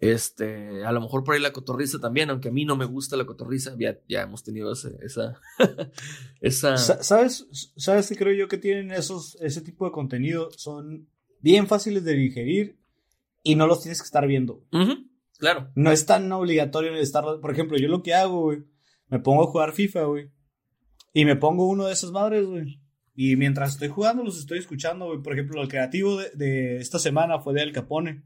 Este, a lo mejor por ahí la cotorriza también, aunque a mí no me gusta la cotorriza, ya, ya hemos tenido ese- esa, esa, Sa- ¿Sabes, ¿Sabes qué creo yo que tienen esos, ese tipo de contenido? Son bien fáciles de digerir y no los tienes que estar viendo. Ujú, claro. No es tan obligatorio estar. Por ejemplo, yo lo que hago, güey, me pongo a jugar FIFA, güey. Y me pongo uno de esas madres, güey. Y mientras estoy jugando, los estoy escuchando, güey. Por ejemplo, el creativo de, de esta semana fue de Al Capone.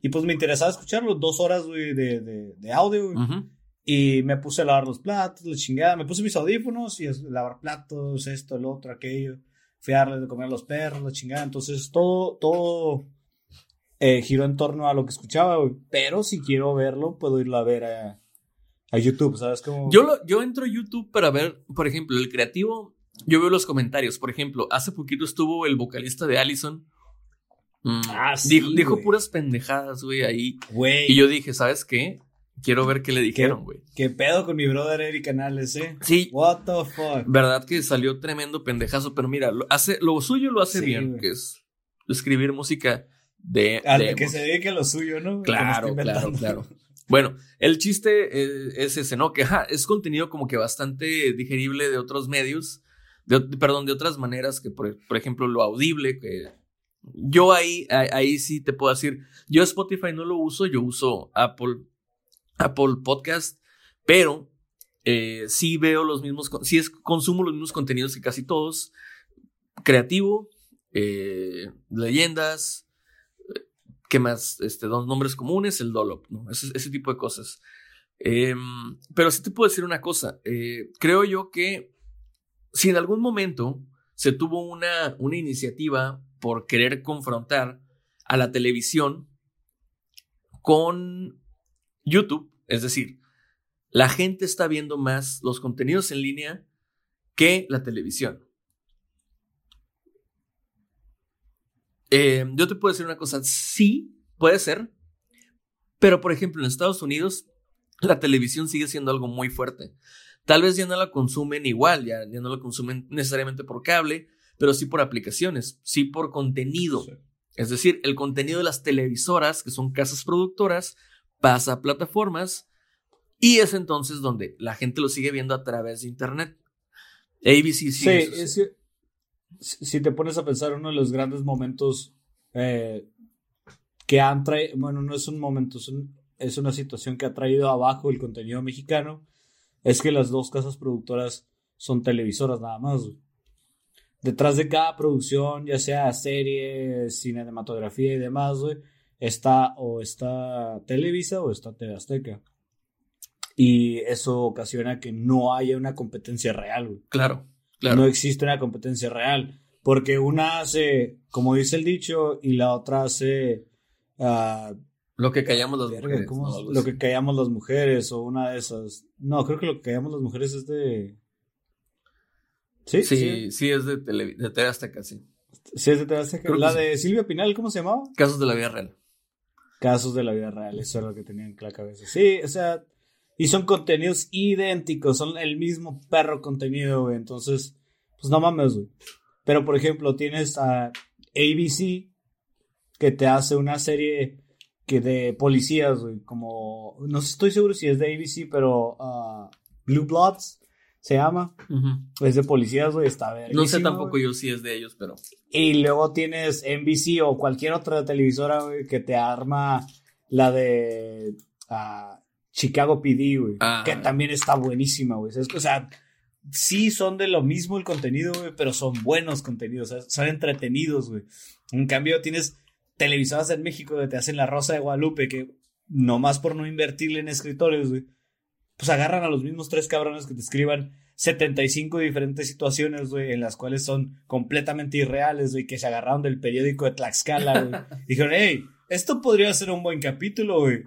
Y pues me interesaba escucharlo, dos horas, güey, de, de, de audio, güey. Ujú. Y me puse a lavar los platos, la chingada. Me puse mis audífonos y a lavar platos, esto, el otro, aquello. Fui a darle de comer a los perros, la chingada. Entonces todo, todo eh, giró en torno a lo que escuchaba, güey. Pero si quiero verlo, puedo irlo a ver a, a YouTube, ¿sabes? Como... Yo, lo- yo entro a YouTube para ver, por ejemplo, el creativo. Yo veo los comentarios. Por ejemplo, hace poquito estuvo el vocalista de Allison. Mm, Ah, sí, dijo, puras pendejadas, güey, ahí. Güey, Y yo dije, ¿sabes qué? Quiero ver qué le dijeron, güey. ¿qué pedo con mi brother Eric Canales, eh? Sí, What the fuck? verdad que salió tremendo pendejazo, pero mira, lo, hace, lo suyo lo hace Sí, bien, que es escribir música de... De que se dedique a lo suyo, ¿no? Claro, claro, claro. Bueno, el chiste eh, es ese, ¿no? Que es contenido como que bastante digerible de otros medios, de, perdón, de otras maneras, que por, por ejemplo lo audible, que yo ahí, ahí, sí te puedo decir, yo Spotify no lo uso, yo uso Apple, Apple Podcast, pero eh, sí veo los mismos, sí es, consumo los mismos contenidos que casi todos, creativo, eh, leyendas, ¿Qué más? Este, dos nombres comunes, el Dolop, ¿no? Ese, tipo de cosas. Em, pero sí te puedo decir una cosa. eh, creo yo que si en algún momento se tuvo una, una iniciativa por querer confrontar a la televisión con YouTube, es decir, la gente está viendo más los contenidos en línea que la televisión. Eh, yo te puedo decir una cosa, sí, puede ser, pero por ejemplo en Estados Unidos la televisión sigue siendo algo muy fuerte. Tal vez ya no la consumen igual, ya, ya no la consumen necesariamente por cable, pero sí por aplicaciones, sí por contenido. Sí. Es decir, el contenido de las televisoras, que son casas productoras, pasa a plataformas y es entonces donde la gente lo sigue viendo a través de Internet. ABC Sí, eso, es que si si te pones a pensar uno de los grandes momentos eh, que han traído, bueno, no es un momento, es, un- es una situación que ha traído abajo el contenido mexicano, es que las dos casas productoras son televisoras nada más. güey. Detrás de cada producción, ya sea serie, cinematografía y demás, güey, está o está Televisa o está TV Azteca. Y eso ocasiona que no haya una competencia real, güey. Claro, claro. No existe una competencia real. Porque una hace, como dice el dicho, y la otra hace ah, lo que callamos las mujeres. lo que callamos las mujeres, o una de esas. No, creo que lo que callamos las mujeres es de. Sí, Sí, sí, es de, tele, de TV Azteca, sí. Sí, es de TV Azteca. Creo La sí. de Silvia Pinal, ¿cómo se llamaba? Casos de la vida real. Casos de la vida real, eso era lo que tenían en la cabeza. Sí, o sea, y son contenidos idénticos, son el mismo perro contenido, güey. Entonces, pues no mames, güey. Pero, por ejemplo, tienes a ABC que te hace una serie que de policías, güey, como, no estoy seguro si es de ABC, pero ah, Blue Bloods se llama. Es de policías, güey, está No sé tampoco yo si es de ellos, pero. Y luego tienes NBC o cualquier otra televisora, güey, que te arma la de ah, Chicago PD, güey. Ah. Que también está buenísima, güey. O sea, sí son de lo mismo el contenido, güey, pero son buenos contenidos, son entretenidos, güey. En cambio, tienes televisoras en México que te hacen La Rosa de Guadalupe, que nomás por no invertirle en escritores, güey, pues agarran a los mismos tres cabrones que te escriban 75 diferentes situaciones, güey, en las cuales son completamente irreales, güey, que se agarraron del periódico de Tlaxcala, güey. Dijeron, hey, esto podría ser un buen capítulo, güey.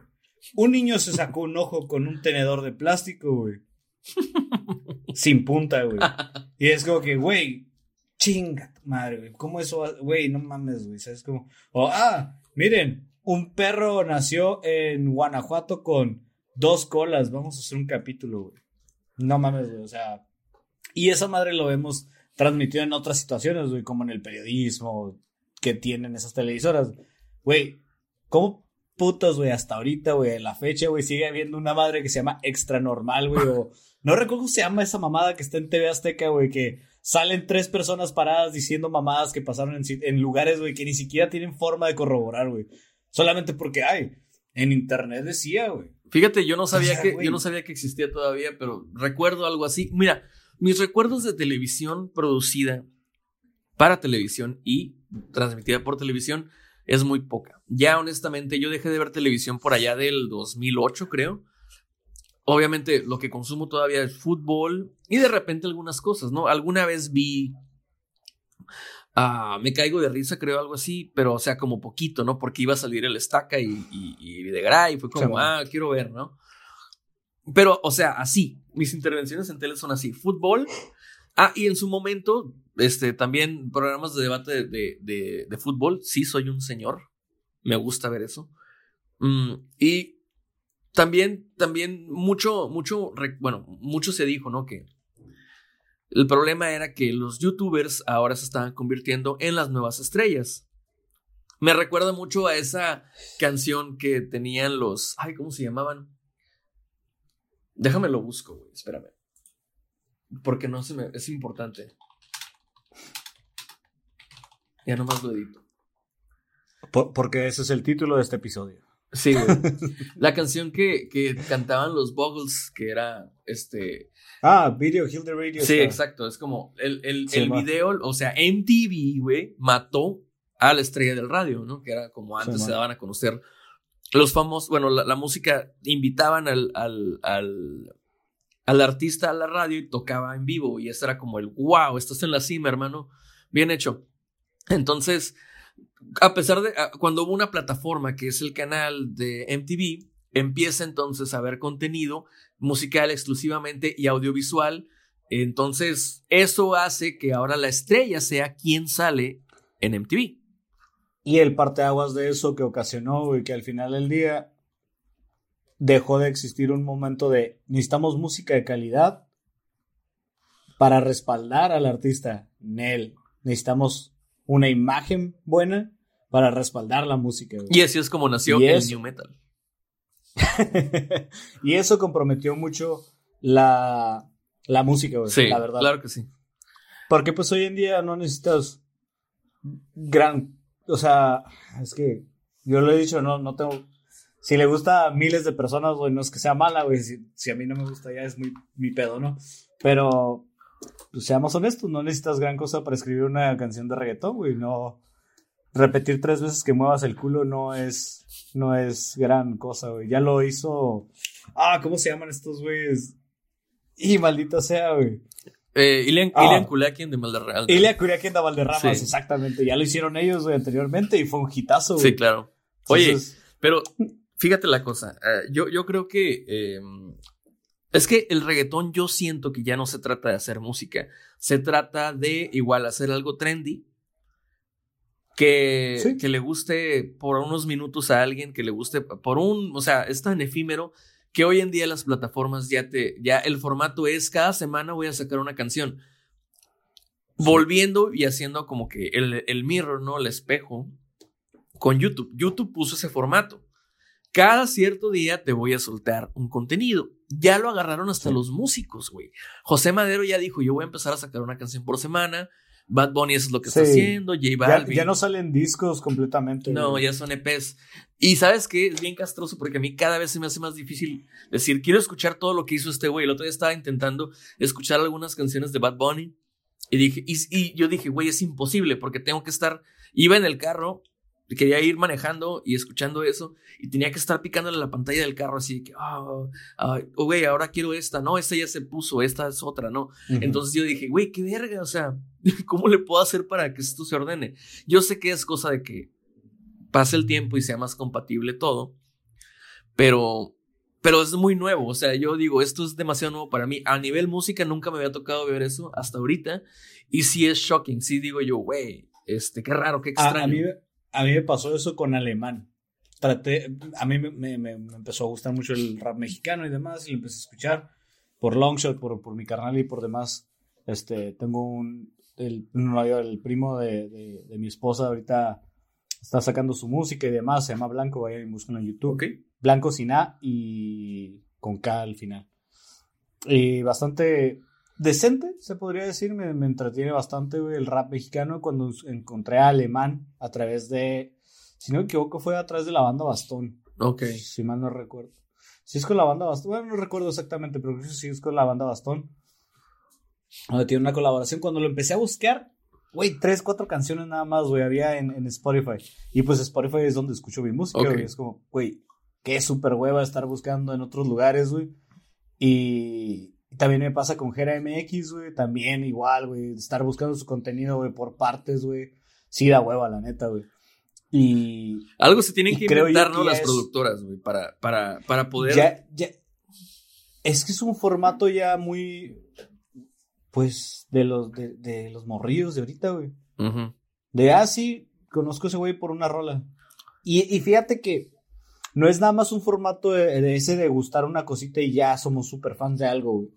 Un niño se sacó un ojo con un tenedor de plástico, güey. Sin punta, güey. Y es como que, güey, chinga tu madre, güey. ¿Cómo eso va? Güey, no mames, güey. ¿Sabes cómo? O, ah, miren, un perro nació en Guanajuato con dos colas. Vamos a hacer un capítulo, güey. No mames, güey. O sea, y esa madre lo vemos transmitido en otras situaciones, güey, como en el periodismo que tienen esas televisoras. Güey, ¿cómo putos, güey, hasta ahorita, güey, la fecha, güey, sigue habiendo una madre que se llama Extra Normal, güey, o no recuerdo cómo se llama esa mamada que está en TV Azteca, güey, que salen tres personas paradas diciendo mamadas que pasaron en, en lugares, güey, que ni siquiera tienen forma de corroborar, güey. Solamente porque, ay, en internet decía, güey. Fíjate, yo no sabía sea, que, güey. yo no sabía que existía todavía, pero recuerdo algo así. Mira, mis recuerdos de televisión producida para televisión y transmitida por televisión es muy poca. Ya honestamente, yo dejé de ver televisión por allá del 2008, creo. Obviamente, lo que consumo todavía es fútbol y de repente algunas cosas, ¿no? Alguna vez vi. Ah, me caigo de risa, creo, algo así, pero o sea, como poquito, ¿no? Porque iba a salir el estaca y, y, y Videgaray, y fue como, ah, quiero ver, ¿no? Pero, o sea, así, mis intervenciones en tele son así, fútbol. Ah, y en su momento, este, también programas de debate de, de, de- de fútbol, sí soy un señor, me gusta ver eso. Mm, y también, también mucho, mucho, bueno, mucho se dijo, ¿no? Que el problema era que los youtubers ahora se estaban convirtiendo en las nuevas estrellas. Me recuerda mucho a esa canción que tenían los, ay, ¿cómo se llamaban? Déjame lo busco, güey, espérame. Porque no se me, es importante. Ya nomás lo edito. Por- porque ese es el título de este episodio. Sí, güey. La canción que, que cantaban los Buggles, que era este. Ah, Video Kill the Radio. Sí, Star. exacto. Es como el, el, Sí, el video, o sea, MTV, güey, mató a la estrella del radio, ¿no? Que era como antes Sí, se daban a conocer los famosos, bueno, la, la música, invitaban al, al, al, al artista a la radio y tocaba en vivo. Y eso era como el, wow, estás en la cima, hermano. Bien hecho. Entonces, a pesar de, cuando hubo una plataforma que es el canal de MTV, empieza entonces a haber contenido musical exclusivamente y audiovisual. Entonces, eso hace que ahora la estrella sea quien sale en MTV. Y el parteaguas de eso que ocasionó, güey, que al final del día dejó de existir un momento de necesitamos música de calidad para respaldar al artista. Nel, necesitamos una imagen buena para respaldar la música. güey. Y así es como nació Y el eso. New Metal. y eso comprometió mucho la, la música, güey, Sí, la verdad. claro que sí. Porque pues hoy en día no necesitas gran, o sea, es que yo lo he dicho, no, no tengo, si le gusta a miles de personas, güey, no es que sea mala, güey, si, si a mí no me gusta ya es muy, mi pedo, ¿no? Pero, pues seamos honestos, no necesitas gran cosa para escribir una canción de reggaetón, güey, no, repetir tres veces que muevas el culo no es, no es gran cosa, güey. Ya lo hizo. Ah, ¿cómo se llaman estos güeyes? Y maldito sea, güey. Eh, Ilian, Ah. Ilian Kulakin de Maldarreal. Ilia Curiaquín de Valderramas, Sí. exactamente. Ya lo hicieron ellos, güey, anteriormente y fue un hitazo, güey. Sí, claro. Oye, Entonces, pero fíjate la cosa. eh, yo, yo creo que. eh, es que el reggaetón, yo siento que ya no se trata de hacer música. Se trata de igual hacer algo trendy. Que, Sí. que le guste por unos minutos a alguien, que le guste por un. O sea, es tan efímero que hoy en día las plataformas ya te. Ya el formato es cada semana voy a sacar una canción. Volviendo y haciendo como que el, el mirror, ¿no? El espejo con YouTube. YouTube puso ese formato. Cada cierto día te voy a soltar un contenido. Ya lo agarraron hasta los músicos, güey. José Madero ya dijo, yo voy a empezar a sacar una canción por semana. Bad Bunny eso es lo que está Sí. haciendo. J ya, Balvin. ya no salen discos completamente. No, güey. ya son EPs. Y sabes qué? Es bien castroso porque a mí cada vez se me hace más difícil decir, quiero escuchar todo lo que hizo este güey. El otro día estaba intentando escuchar algunas canciones de Bad Bunny y dije, y, y yo dije, güey, es imposible porque tengo que estar, iba en el carro, quería ir manejando y escuchando eso y tenía que estar picándole a la pantalla del carro así de que, ah, ah, oh, güey, ahora quiero esta, no, esta ya se puso, esta es otra, no. Entonces yo dije, güey, qué verga, o sea, ¿cómo le puedo hacer para que esto se ordene? Yo sé que es cosa de que pase el tiempo y sea más compatible todo, pero, pero es muy nuevo, o sea, yo digo, esto es demasiado nuevo para mí. A nivel música nunca me había tocado ver eso hasta ahorita y sí es shocking, sí digo yo, güey, este, qué raro, qué A, extraño. a mí, a mí me pasó eso con alemán. Traté, a mí me, me- empezó a gustar mucho el rap mexicano y demás, y lo empecé a escuchar por Longshot, por, por mi carnal y por demás. Este, tengo un, el, el primo de, de- de mi esposa, ahorita está sacando su música y demás, se llama Blanco, vayan y búsquenlo en YouTube. Blanco sin A y con K al final. Y bastante decente, se podría decir. Me, me entretiene bastante güey, el rap mexicano cuando encontré a Alemán a través de, si no me equivoco, fue a través de la banda Bastón. Ok. Si mal no recuerdo. Si es con la banda Bastón, bueno, no recuerdo exactamente, pero creo que sí es con la banda Bastón. Donde tiene una colaboración. Cuando lo empecé a buscar, güey, tres, cuatro canciones nada más, güey, había en, en Spotify. Y pues Spotify es donde escucho mi música, güey. Es como, güey, qué súper hueva estar buscando en otros lugares, güey. Y también me pasa con Gera MX, güey. También igual, güey. Estar buscando su contenido, güey, por partes, güey. Sí da hueva, la neta, güey. Y Algo se tienen que inventar, ¿no? Las es- productoras, güey, para, para, para poder... ya, ya. Es que es un formato ya muy. Pues de los, de, de los morrillos de ahorita, güey. De ah, sí, conozco a ese güey por una rola. Y, y fíjate que no es nada más un formato de, de ese de gustar una cosita y ya somos súper fans de algo, güey.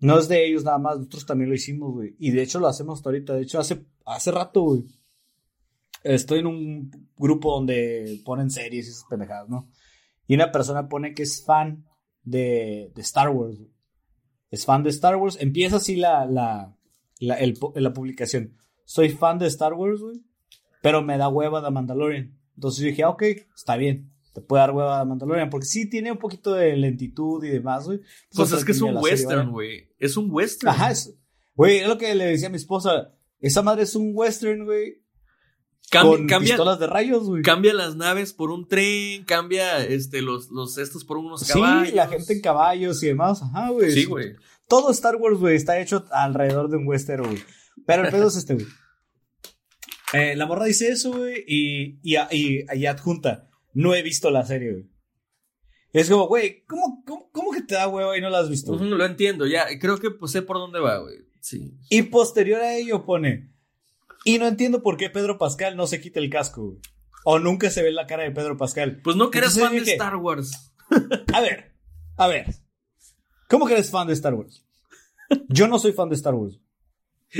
No es de ellos nada más, nosotros también lo hicimos, güey. Y de hecho lo hacemos hasta ahorita. De hecho, hace, hace rato, güey. Estoy en un grupo donde ponen series y esas pendejadas, ¿no? Y una persona pone que es fan de, de Star Wars. güey. Es fan de Star Wars. Empieza así la, la, la, el la publicación. Soy fan de Star Wars, güey. Pero me da hueva de Mandalorian. Entonces yo dije, ah, ok, está bien. Te puede dar hueva de Mandalorian. Porque sí tiene un poquito de lentitud y demás, güey. Pues es que es un western, güey. Es un western. Ajá, es, güey, es lo que le decía a mi esposa. Esa madre es un western, güey. Cambia, con cambia, pistolas de rayos, güey. cambia las naves por un tren, cambia este, los, los estos por unos Sí, caballos. la gente en caballos y demás. Ajá, güey. Sí, güey. Todo Star Wars, güey, está hecho alrededor de un western, güey. Pero el pedo es este, güey. Eh, la morra dice eso, güey, y, y, y, y adjunta. No he visto la serie, güey. Es como, güey, ¿cómo, cómo, cómo que te da hueva y no la has visto? Ujú, lo entiendo, ya. Creo que pues, sé por dónde va, güey. Sí. Y posterior a ello pone. Y no entiendo por qué Pedro Pascal no se quita el casco, güey. O nunca se ve la cara de Pedro Pascal. Pues no que eres fan de Star Wars. A ver, a ver. ¿Cómo que eres fan de Star Wars? Yo no soy fan de Star Wars.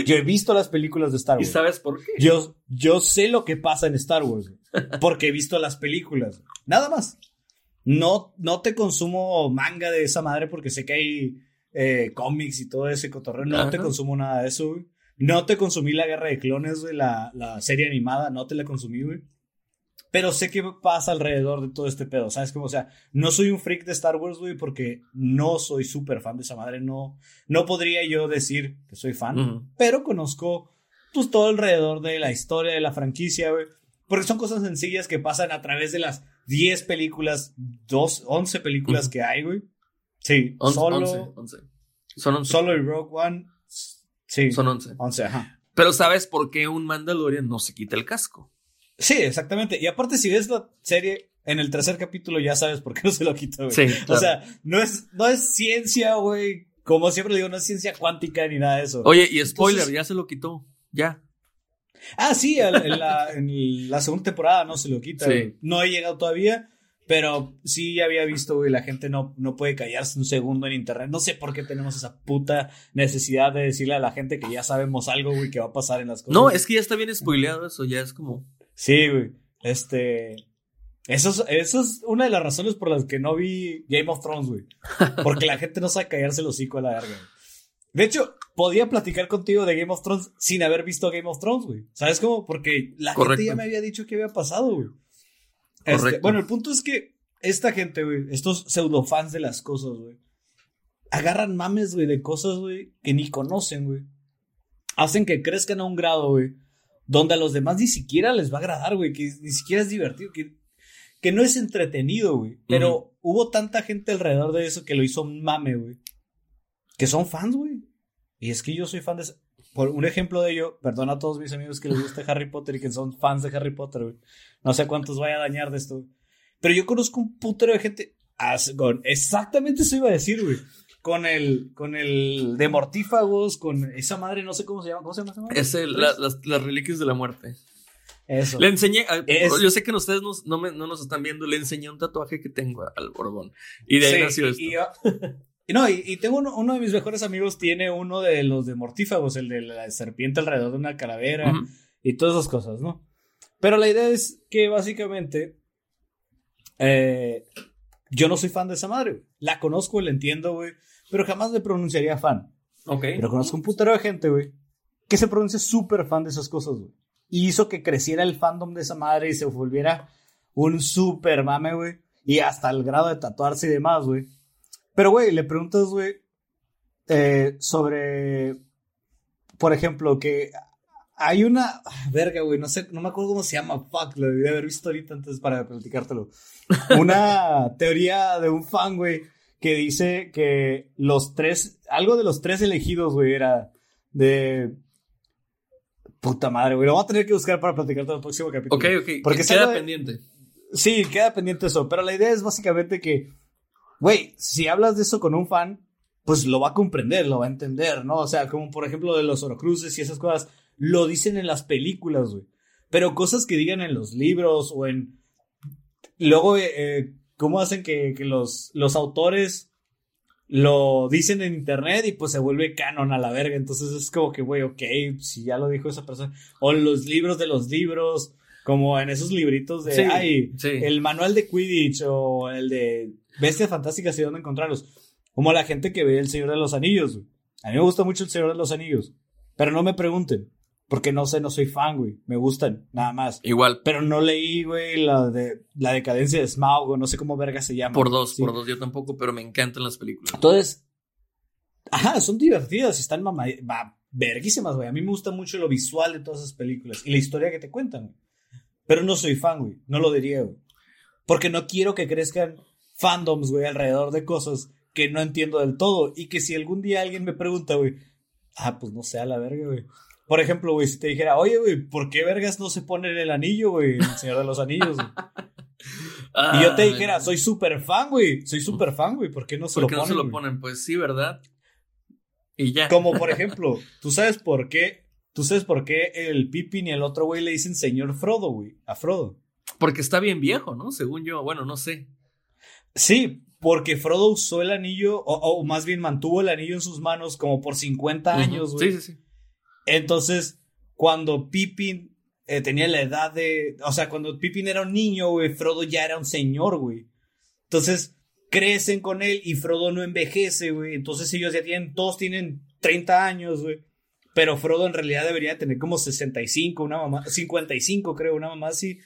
Yo he visto las películas de Star ¿Y Wars. sabes por qué? Yo, yo sé lo que pasa en Star Wars. Porque he visto las películas. Nada más. No, no te consumo manga de esa madre porque sé que hay eh, cómics y todo ese cotorreo. No te consumo nada de eso, güey. No te consumí la Guerra de Clones, güey, la, la serie animada. No te la consumí, güey. Pero sé qué pasa alrededor de todo este pedo, ¿sabes? Como, o sea, no soy un freak de Star Wars, güey, porque no soy súper fan de esa madre. No, no podría yo decir que soy fan pero conozco pues todo alrededor de la historia de la franquicia, güey. Porque son cosas sencillas que pasan a través de las 10 películas, dos, 11 películas que hay, güey. Sí, Once, solo, once, once. Son once. solo y Rogue One. Sí, Son once. 11, ajá. Pero ¿sabes por qué un Mandalorian no se quita el casco? Sí, exactamente. Y aparte, si ves la serie, en el tercer capítulo ya sabes por qué no se lo quita, güey. Sí, O sea, no es, no es ciencia, güey. Como siempre digo, no es ciencia cuántica ni nada de eso. Oye, y spoiler, Entonces- ya se lo quitó. Ya. Ah, sí, en, la, en la segunda temporada no se lo quita. Sí. No he llegado todavía, pero sí había visto, güey, la gente no, no puede callarse un segundo en internet. No sé por qué tenemos esa puta necesidad de decirle a la gente que ya sabemos algo, güey, que va a pasar en las cosas. No, es que ya está bien spoileado eso, ya es como. Sí, güey. Este. Eso es, eso es una de las razones por las que no vi Game of Thrones, güey. Porque la gente no sabe callarse el hocico a la verga, güey. De hecho, podía platicar contigo de Game of Thrones sin haber visto Game of Thrones, güey. ¿Sabes cómo? Porque la Correcto. gente ya me había dicho que había pasado, güey. Este, bueno, el punto es que esta gente, güey, estos pseudo fans de las cosas, güey, agarran mames, güey, de cosas, güey, que ni conocen, güey. Hacen que crezcan a un grado, güey, donde a los demás ni siquiera les va a agradar, güey, que ni siquiera es divertido, que, que no es entretenido, güey. Pero hubo tanta gente alrededor de eso que lo hizo un mame, güey. Que son fans, güey. Y es que yo soy fan de... Por un ejemplo de ello, perdona a todos mis amigos que les gusta Harry Potter y que son fans de Harry Potter, güey. No sé cuántos vaya a dañar de esto, güey. Pero yo conozco un putero de gente... con- exactamente eso iba a decir, güey. Con el, con el de mortífagos, con esa madre, no sé cómo se llama. ¿Cómo se llama esa madre? Es el- la- las, las reliquias de la muerte. Eso. Le enseñé, Es- yo sé que ustedes nos- no, me- no nos están viendo, le enseñé un tatuaje que tengo al Borbón. Y de ahí Sí, nació esto. y yo- y no, y, y tengo uno, uno de mis mejores amigos tiene uno de los de mortífagos, el de la serpiente alrededor de una calavera y todas esas cosas, ¿no? Pero la idea es que básicamente eh, yo no soy fan de esa madre. güey. La conozco, la entiendo, güey, pero jamás me pronunciaría fan. Ok. Pero conozco un putero de gente, güey, que se pronuncia súper fan de esas cosas, güey. Y hizo que creciera el fandom de esa madre y se volviera un súper mame, güey. Y hasta el grado de tatuarse y demás, güey. Pero, güey, le preguntas, güey, eh, sobre, por ejemplo, que hay una, verga, güey, no sé, no me acuerdo cómo se llama, fuck, lo debí de haber visto ahorita antes para platicártelo. Una teoría de un fan, güey, que dice que los tres, algo de los tres elegidos, güey, era de... Puta madre, güey, lo voy a tener que buscar para platicarte en el próximo capítulo. Ok, ok. Porque queda pendiente. Sí, queda pendiente eso, pero la idea es básicamente que, güey, si hablas de eso con un fan, pues lo va a comprender, lo va a entender, ¿no? O sea, como por ejemplo de los Orocruces y esas cosas, lo dicen en las películas, güey. Pero cosas que digan en los libros o en... Luego, eh, eh, ¿cómo hacen que, que los, los autores lo dicen en internet y pues se vuelve canon a la verga? Entonces es como que, güey, ok, si ya lo dijo esa persona. O los libros de los libros, como en esos libritos de, Sí, ay, sí. el manual de Quidditch o el de Bestias Fantásticas y dónde encontrarlos. Como la gente que ve El Señor de los Anillos, güey. A mí me gusta mucho El Señor de los Anillos. Pero no me pregunten. Porque no sé, no soy fan, güey. Me gustan, nada más. Igual. Pero no leí, güey, la de la decadencia de Smaug, o no sé cómo verga se llama. Por dos, Sí. por dos. Yo tampoco, pero me encantan las películas. Entonces, ajá, son divertidas y están mamá, va, verguísimas, güey. A mí me gusta mucho lo visual de todas esas películas y la historia que te cuentan, güey. Pero no soy fan, güey. No lo diría, güey. Porque no quiero que crezcan fandoms, güey, alrededor de cosas que no entiendo del todo. Y que si algún día alguien me pregunta, güey, ah, pues no sé, a la verga, güey. Por ejemplo, güey, si te dijera, oye, güey, ¿por qué vergas no se pone el anillo, güey? en El Señor de los Anillos, güey. Y yo te Ay, dijera, soy súper fan, güey. Soy súper fan, güey. ¿Por qué no se ¿Por qué lo no ponen? se lo ponen? Pues sí, ¿verdad? Y ya. Como por ejemplo, ¿tú sabes por qué? ¿Tú sabes por qué el Pippin y el otro güey le dicen señor Frodo, güey? A Frodo. Porque está bien viejo, ¿no? Según yo. Bueno, no sé. Sí, porque Frodo usó el anillo, o, o más bien mantuvo el anillo en sus manos como por 50 años, güey. Sí, sí, sí. Entonces, cuando Pippin eh, tenía la edad de. O sea, cuando Pippin era un niño, güey, Frodo ya era un señor, güey. Entonces, crecen con él y Frodo no envejece, güey. Entonces, ellos ya tienen. Todos tienen 30 años, güey. Pero Frodo en realidad debería tener como 65, una mamá. 55, creo, una mamá así.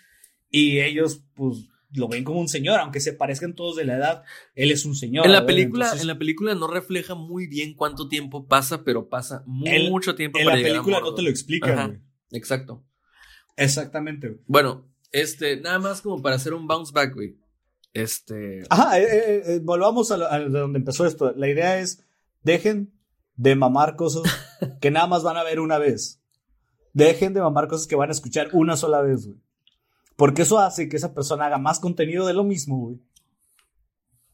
Y ellos, pues. Lo ven como un señor, aunque se parezcan todos de la edad, él es un señor. En la película, Entonces, en la película no refleja muy bien cuánto tiempo pasa, pero pasa En- mucho tiempo en para la llegar a película no te lo güey. Exacto. Exactamente, güey. Bueno, este, nada más como para hacer un bounce back, güey. Este. Ajá, eh, eh, eh, volvamos a, lo- a de donde empezó esto. La idea es, dejen de mamar cosas que nada más van a ver una vez. Dejen de mamar cosas que van a escuchar una sola vez, güey. Porque eso hace que esa persona haga más contenido de lo mismo, güey.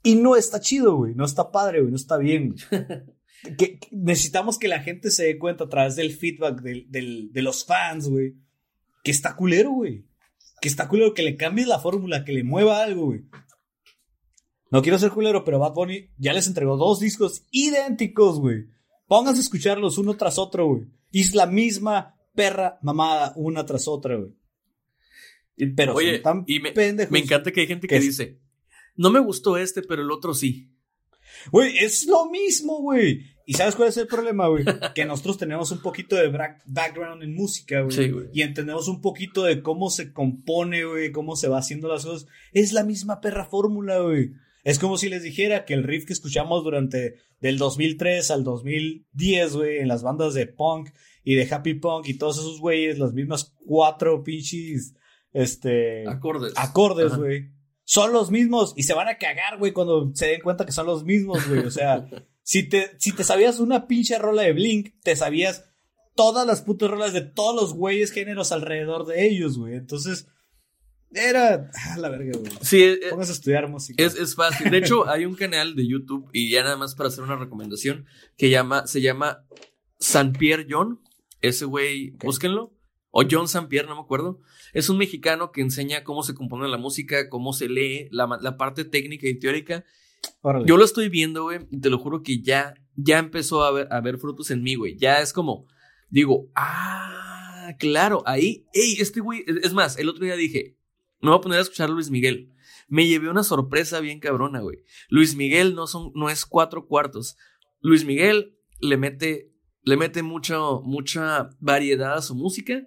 Y no está chido, güey. No está padre, güey. No está bien, güey. Que- que necesitamos que la gente se dé cuenta a través del feedback del- del- de los fans, güey. Que está culero, güey. Que está culero, que le cambies la fórmula, que le mueva algo, güey. No quiero ser culero, pero Bad Bunny ya les entregó dos discos idénticos, güey. Pónganse a escucharlos uno tras otro, güey. Y es la misma perra mamada una tras otra, güey. Pero Oye, son tan y me, pendejos. me encanta que hay gente que dice, no me gustó este, pero el otro sí. Güey, es lo mismo, güey. ¿Y sabes cuál es el problema, güey? Que nosotros tenemos un poquito de background en música, güey. Sí, güey. Y entendemos un poquito de cómo se compone, güey, cómo se va haciendo las cosas. Es la misma perra fórmula, güey. Es como si les dijera que el riff que escuchamos durante del 2003 al 2010, güey, en las bandas de punk y de happy punk y todos esos güeyes, las mismas cuatro pinches, este Acordes. acordes, güey. Son los mismos y se van a cagar, güey, cuando se den cuenta que son los mismos, güey. O sea, si te, si te sabías una pinche rola de Blink, te sabías todas las putas rolas de todos los güeyes géneros alrededor de ellos, güey. Entonces, era. Ah, la verga, güey. Sí, eh, Pónganse a estudiar música. es, es fácil. De hecho, hay un canal de YouTube, y ya nada más para hacer una recomendación, que llama, se llama San Pierre John. Ese güey, búsquenlo. O John San Pierre, no me acuerdo. Es un mexicano que enseña cómo se compone la música, cómo se lee, la, la parte técnica y teórica. Órale. Yo lo estoy viendo, güey, y te lo juro que ya, ya empezó a ver, a ver frutos en mí, güey. Ya es como, digo, ah, claro, ahí, ey, este güey, es es más, el otro día dije, me voy a poner a escuchar a Luis Miguel. Me llevé una sorpresa bien cabrona, güey. Luis Miguel no son, no es cuatro cuartos. Luis Miguel le mete, le mete mucho, mucha variedad a su música.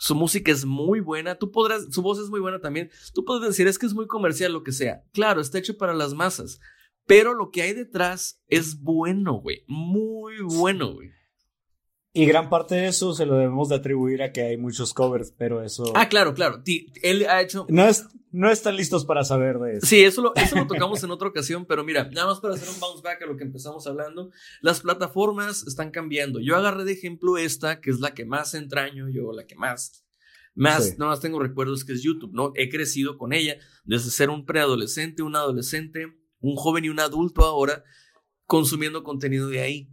Su música es muy buena. Tú podrás, su voz es muy buena también. Tú puedes decir, es que es muy comercial, lo que sea. Claro, está hecho para las masas. Pero lo que hay detrás es bueno, güey. Muy bueno, güey. Y gran parte de eso se lo debemos de atribuir a que hay muchos covers, pero eso. Ah, claro, claro. Él ha hecho. No, es, no están listos para saber de eso. Sí, eso lo, eso lo tocamos en otra ocasión, pero mira, nada más para hacer un bounce back a lo que empezamos hablando, las plataformas están cambiando. Yo agarré de ejemplo esta, que es la que más entraño, yo la que más, más, Sí. nada más tengo recuerdos que es YouTube, ¿no? He crecido con ella desde ser un preadolescente, un adolescente, un joven y un adulto ahora, consumiendo contenido de ahí.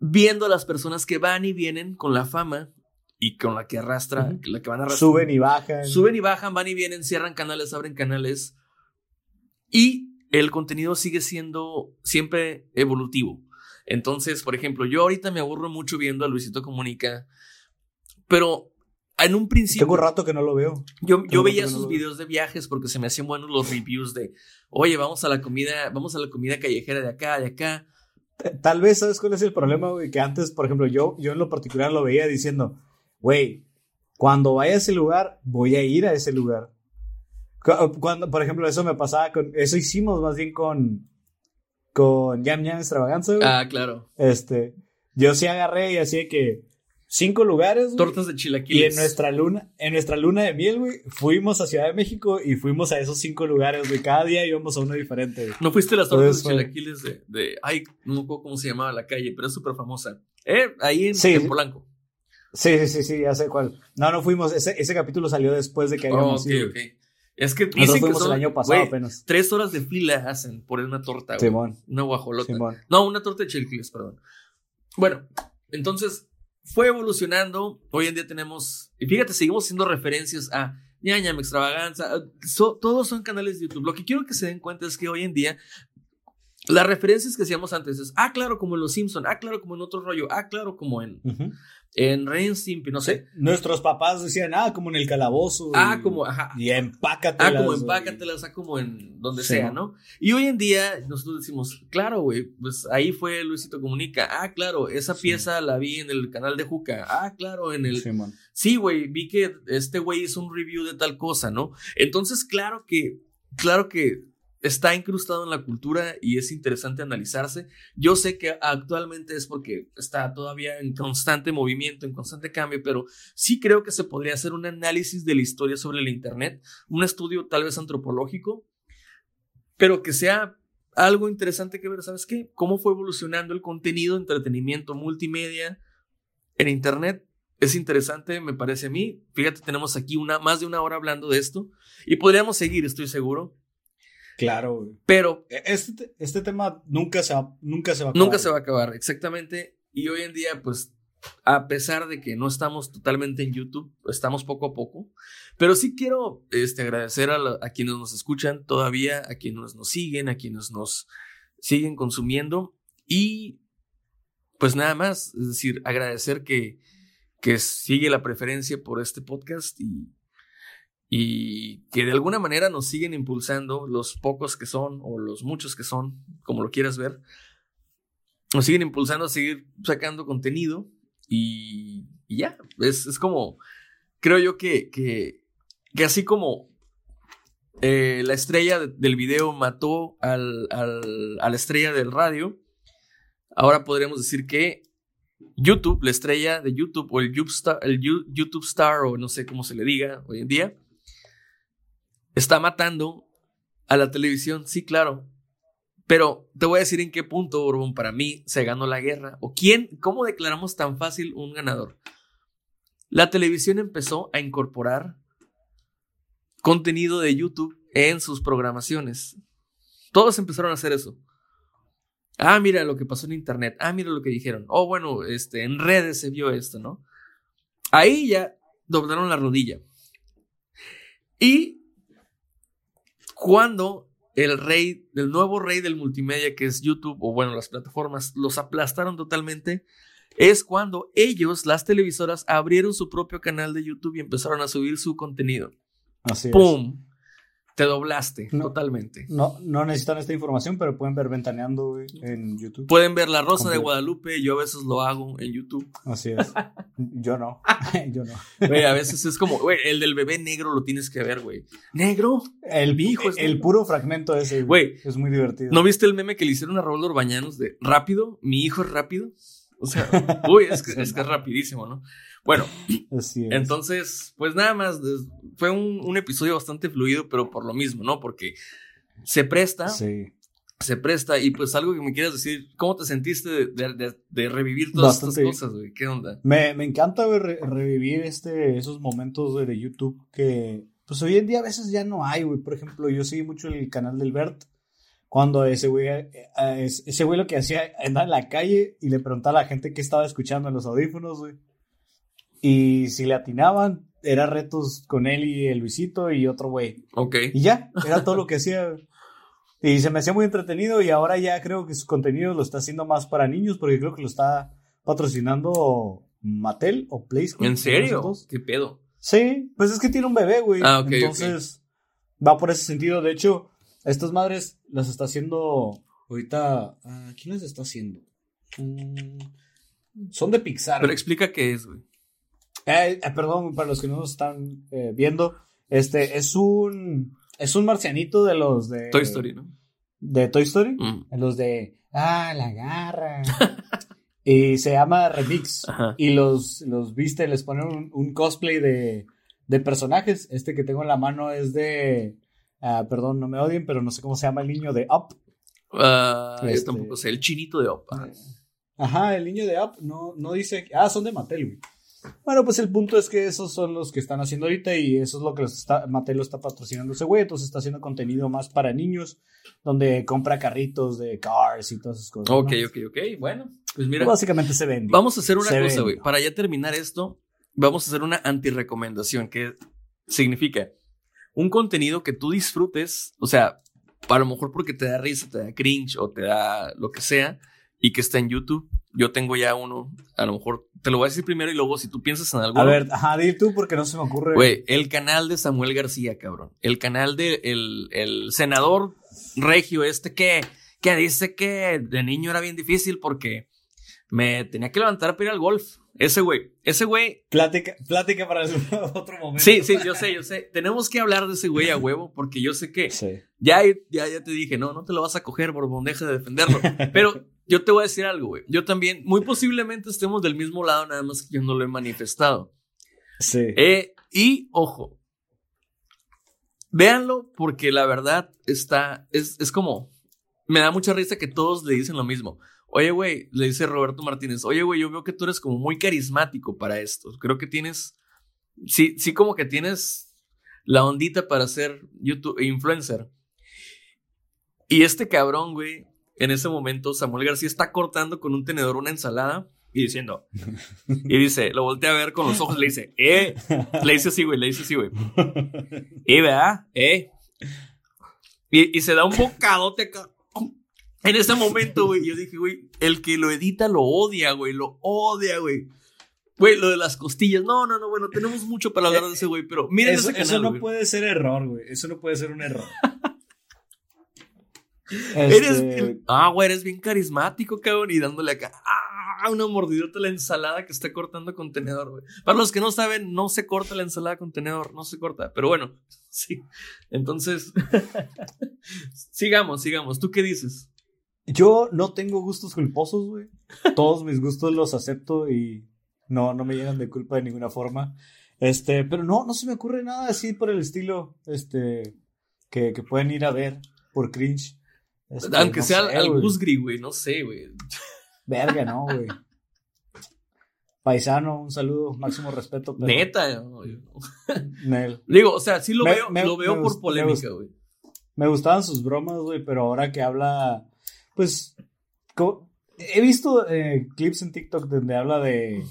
Viendo a las personas que van y vienen con la fama y con la que arrastra, la que van a arrastrar. Suben y bajan. Suben y bajan, van y vienen, cierran canales, abren canales. Y el contenido sigue siendo siempre evolutivo. Entonces, por ejemplo, yo ahorita me aburro mucho viendo a Luisito Comunica, pero en un principio Tengo rato que no lo veo. yo, yo veía no sus videos de viajes porque se me hacían buenos los reviews de, oye, vamos a la comida, vamos a la comida callejera de acá, de acá. Tal vez, ¿sabes cuál es el problema, güey? Que antes, por ejemplo, yo, yo en lo particular lo veía diciendo, güey, cuando vaya a ese lugar, voy a ir a ese lugar. Cu- Cuando, por ejemplo, eso me pasaba con, eso hicimos más bien con, con Yam Yam Extravaganza, güey. Ah, claro. Este, yo sí agarré y así de que cinco lugares, güey. Tortas de Y chilaquiles. en nuestra luna, en nuestra luna de miel, güey, fuimos a Ciudad de México y fuimos a esos cinco lugares, güey. Cada día íbamos a uno diferente. ¿No fuiste a las tortas Entonces de chilaquiles de, de, ay, no me acuerdo cómo se llamaba la calle, pero es súper famosa. Eh, ahí en, Sí. en Polanco. Sí, sí, sí, sí, ya sé cuál. No, no fuimos. Ese, ese capítulo salió después de que Oh, habíamos ok, ido. ok. Es que Nosotros dicen que fuimos son, el año pasado apenas. tres horas de fila hacen por una torta, güey. Simón. Una guajolota. Simón. No, una torta de chilaquiles, perdón. Bueno, entonces fue evolucionando. Hoy en día tenemos, y fíjate, seguimos haciendo referencias a ñañam, extravaganza. a- so- todos son canales de YouTube. Lo que quiero que se den cuenta es que hoy en día las referencias que hacíamos antes es, ah, claro, como en Los Simpson, ah, claro, como en otro rollo, ah, claro, como en. En Ren Stimpy, no sé. Nuestros papás decían, ah, como en el calabozo. Ah, y- como, ajá. Y empácatelas. Ah, como empácatelas, ah, como en donde Sí, sea, ¿no? Y hoy en día nosotros decimos, claro, güey, pues ahí fue Luisito Comunica. Ah, claro, esa Sí. pieza la vi en el canal de Juca. Ah, claro, en el... Sí, güey, vi que este güey hizo un review de tal cosa, ¿no? Entonces, claro que, claro que está incrustado en la cultura y es interesante analizarse. Yo sé que actualmente es porque está todavía en constante movimiento, en constante cambio, pero sí creo que se podría hacer un análisis de la historia sobre el Internet, un estudio tal vez antropológico, pero que sea algo interesante que ver, ¿sabes qué? Cómo fue evolucionando el contenido, entretenimiento, multimedia en Internet. Es interesante, me parece a mí. Fíjate, tenemos aquí una, más de una hora hablando de esto y podríamos seguir, estoy seguro. Claro, güey. Pero Este, este tema nunca se va, nunca se va a acabar. Nunca se va a acabar, exactamente. Y hoy en día, pues, a pesar de que no estamos totalmente en YouTube, estamos poco a poco. Pero sí quiero este, agradecer a, la- a quienes nos escuchan todavía, a quienes nos siguen, a quienes nos siguen consumiendo. Y pues nada más, es decir, agradecer que, que sigue la preferencia por este podcast y, y que de alguna manera nos siguen impulsando, los pocos que son o los muchos que son, como lo quieras ver nos siguen impulsando a seguir sacando contenido y, y ya, es, es como, creo yo que, que, que así como eh, la estrella de- del video mató al, al- a la estrella del radio, ahora podríamos decir que YouTube, la estrella de YouTube o el YouTube el You- YouTube Star o no sé cómo se le diga hoy en día, está matando a la televisión, sí, claro, pero te voy a decir en qué punto, Borbón, para mí se ganó la guerra. ¿O quién? ¿Cómo declaramos tan fácil un ganador? La televisión empezó a incorporar contenido de YouTube en sus programaciones. Todos empezaron a hacer eso. Ah, mira lo que pasó en internet. Ah, mira lo que dijeron. Oh, bueno, este, en redes se vio esto, ¿no? Ahí ya doblaron la rodilla. Y cuando el rey, el nuevo rey del multimedia que es YouTube, o bueno, las plataformas, los aplastaron totalmente, es cuando ellos, las televisoras, abrieron su propio canal de YouTube y empezaron a subir su contenido. Así es. Te doblaste No. totalmente. No, no necesitan esta información, pero pueden ver Ventaneando en YouTube. Pueden ver La Rosa de. Guadalupe, yo a veces lo hago en YouTube. Así es. Yo no. Yo no. Güey, a veces es como, güey, el del bebé negro lo tienes que ver, güey. ¿Negro? El, Mi hijo es el negro. puro fragmento ese, Güey, Es muy divertido. ¿No viste el meme que le hicieron a Raúl Orbañanos de rápido? Mi hijo es rápido. O sea, uy, es que, es que es rapidísimo, ¿no? Bueno, Así es. entonces, pues nada más, fue un, un episodio bastante fluido, pero por lo mismo, ¿no? Porque se presta, Sí. se presta, y pues algo que me quieras decir, ¿cómo te sentiste de, de- de- de revivir todas Bastante. estas cosas, güey? ¿Qué onda? Me, me encanta re- revivir este, esos momentos de YouTube que, pues hoy en día a veces ya no hay, güey. Por ejemplo, yo seguí mucho el canal del Bert. Cuando ese güey, eh, eh, ese güey lo que hacía, andaba en la calle y le preguntaba a la gente qué estaba escuchando en los audífonos, güey. Y si le atinaban, era retos con él y el Luisito y otro güey. Ok. Y ya, era todo lo que hacía. Y se me hacía muy entretenido y ahora ya creo que su contenido lo está haciendo más para niños porque creo que lo está patrocinando Mattel o PlayStation. ¿En serio? ¿Qué pedo? Sí, pues es que tiene un bebé, güey. Ah, ok, Entonces va por ese sentido. De hecho, estas madres las está haciendo ahorita. ah, ¿Quién las está haciendo? Mm, son de Pixar. Pero explica qué es, güey. Eh, eh, perdón, para los que no nos están eh, viendo, este es un es un marcianito de los de Toy Story, ¿no? de Toy Story, Mm. los de ah la garra y se llama Remix Ajá. y los los viste les ponen un, un cosplay de de personajes. Este que tengo en la mano es de ah, perdón, no me odien, pero no sé cómo se llama el niño de Up. Ah, yo Este- tampoco sé, el chinito de Opa. Ajá, el niño de Up no, no dice. Ah, son de Mattel, güey. Bueno, pues el punto es que esos son los que están haciendo ahorita y eso es lo que los está, Mattel lo está patrocinando ese güey. Entonces está haciendo contenido más para niños, donde compra carritos de cars y todas esas cosas. Ok, ¿no? ok, ok. Bueno, pues mira. Básicamente se vende. Vamos a hacer una Se cosa, güey. Para ya terminar esto, vamos a hacer una anti-recomendación, que significa un contenido que tú disfrutes, o sea, a lo mejor porque te da risa, te da cringe o te da lo que sea, y que está en YouTube. Yo tengo ya uno, a lo mejor te lo voy a decir primero y luego si tú piensas en algo. A ver, ajá, di tú porque no se me ocurre. Güey, el canal de Samuel García, cabrón. El canal de el, el senador regio este que, que dice que de niño era bien difícil porque me tenía que levantar para ir al golf Ese güey, ese güey. Plática, plática para el- otro momento. Sí, sí, yo sé, yo sé. Tenemos que hablar de ese güey a huevo porque yo sé que Sí. ya, ya, ya te dije, no, no te lo vas a coger, Borbón, deja de defenderlo. Pero yo te voy a decir algo, güey. Yo también, muy posiblemente estemos del mismo lado, nada más que yo no lo he manifestado. Sí. Eh, y ojo, véanlo porque la verdad está, es, es como, me da mucha risa que todos le dicen lo mismo. Oye, güey, le dice Roberto Martínez, oye, güey, yo veo que tú eres como muy carismático para esto. Creo que tienes, sí, sí como que tienes la ondita para ser YouTube influencer. Y este cabrón, güey, en ese momento Samuel García está cortando con un tenedor una ensalada y diciendo, y dice, lo voltea a ver con los ojos, le dice, eh, le dice así, güey, le dice así, güey. Y ¿verdad? Eh. Y, y se da un bocadote acá. En ese momento, güey, yo dije, güey, el que lo edita lo odia, güey, lo odia, güey. Güey, lo de las costillas. No, no, no, bueno, tenemos mucho para hablar de ese güey, pero miren eso, ese canal, eso no güey. puede ser error, güey. Eso no puede ser un error. Eres Este, bien- ah, güey, eres bien carismático, cabrón, y dándole acá ah, una mordidota a la ensalada que está cortando con tenedor, güey. Para los que no saben, no se corta la ensalada con tenedor, no se corta, pero bueno, sí. Entonces, sigamos, sigamos. ¿Tú qué dices? Yo no tengo gustos culposos, güey. Todos mis gustos los acepto y no, no me llegan de culpa de ninguna forma. Este, pero no, no se me ocurre nada así por el estilo, este, que, que pueden ir a ver por cringe. Este, Aunque no sea sé, al. Gusgri, güey, no sé, güey. Verga, no, güey. Paisano, un saludo, máximo respeto. pero- Neta. no, Nel. Digo, o sea, sí lo Me- veo, me- lo veo por gust- polémica, güey. Me gustaban sus bromas, güey, pero ahora que habla, pues, he visto eh, clips en TikTok donde habla de,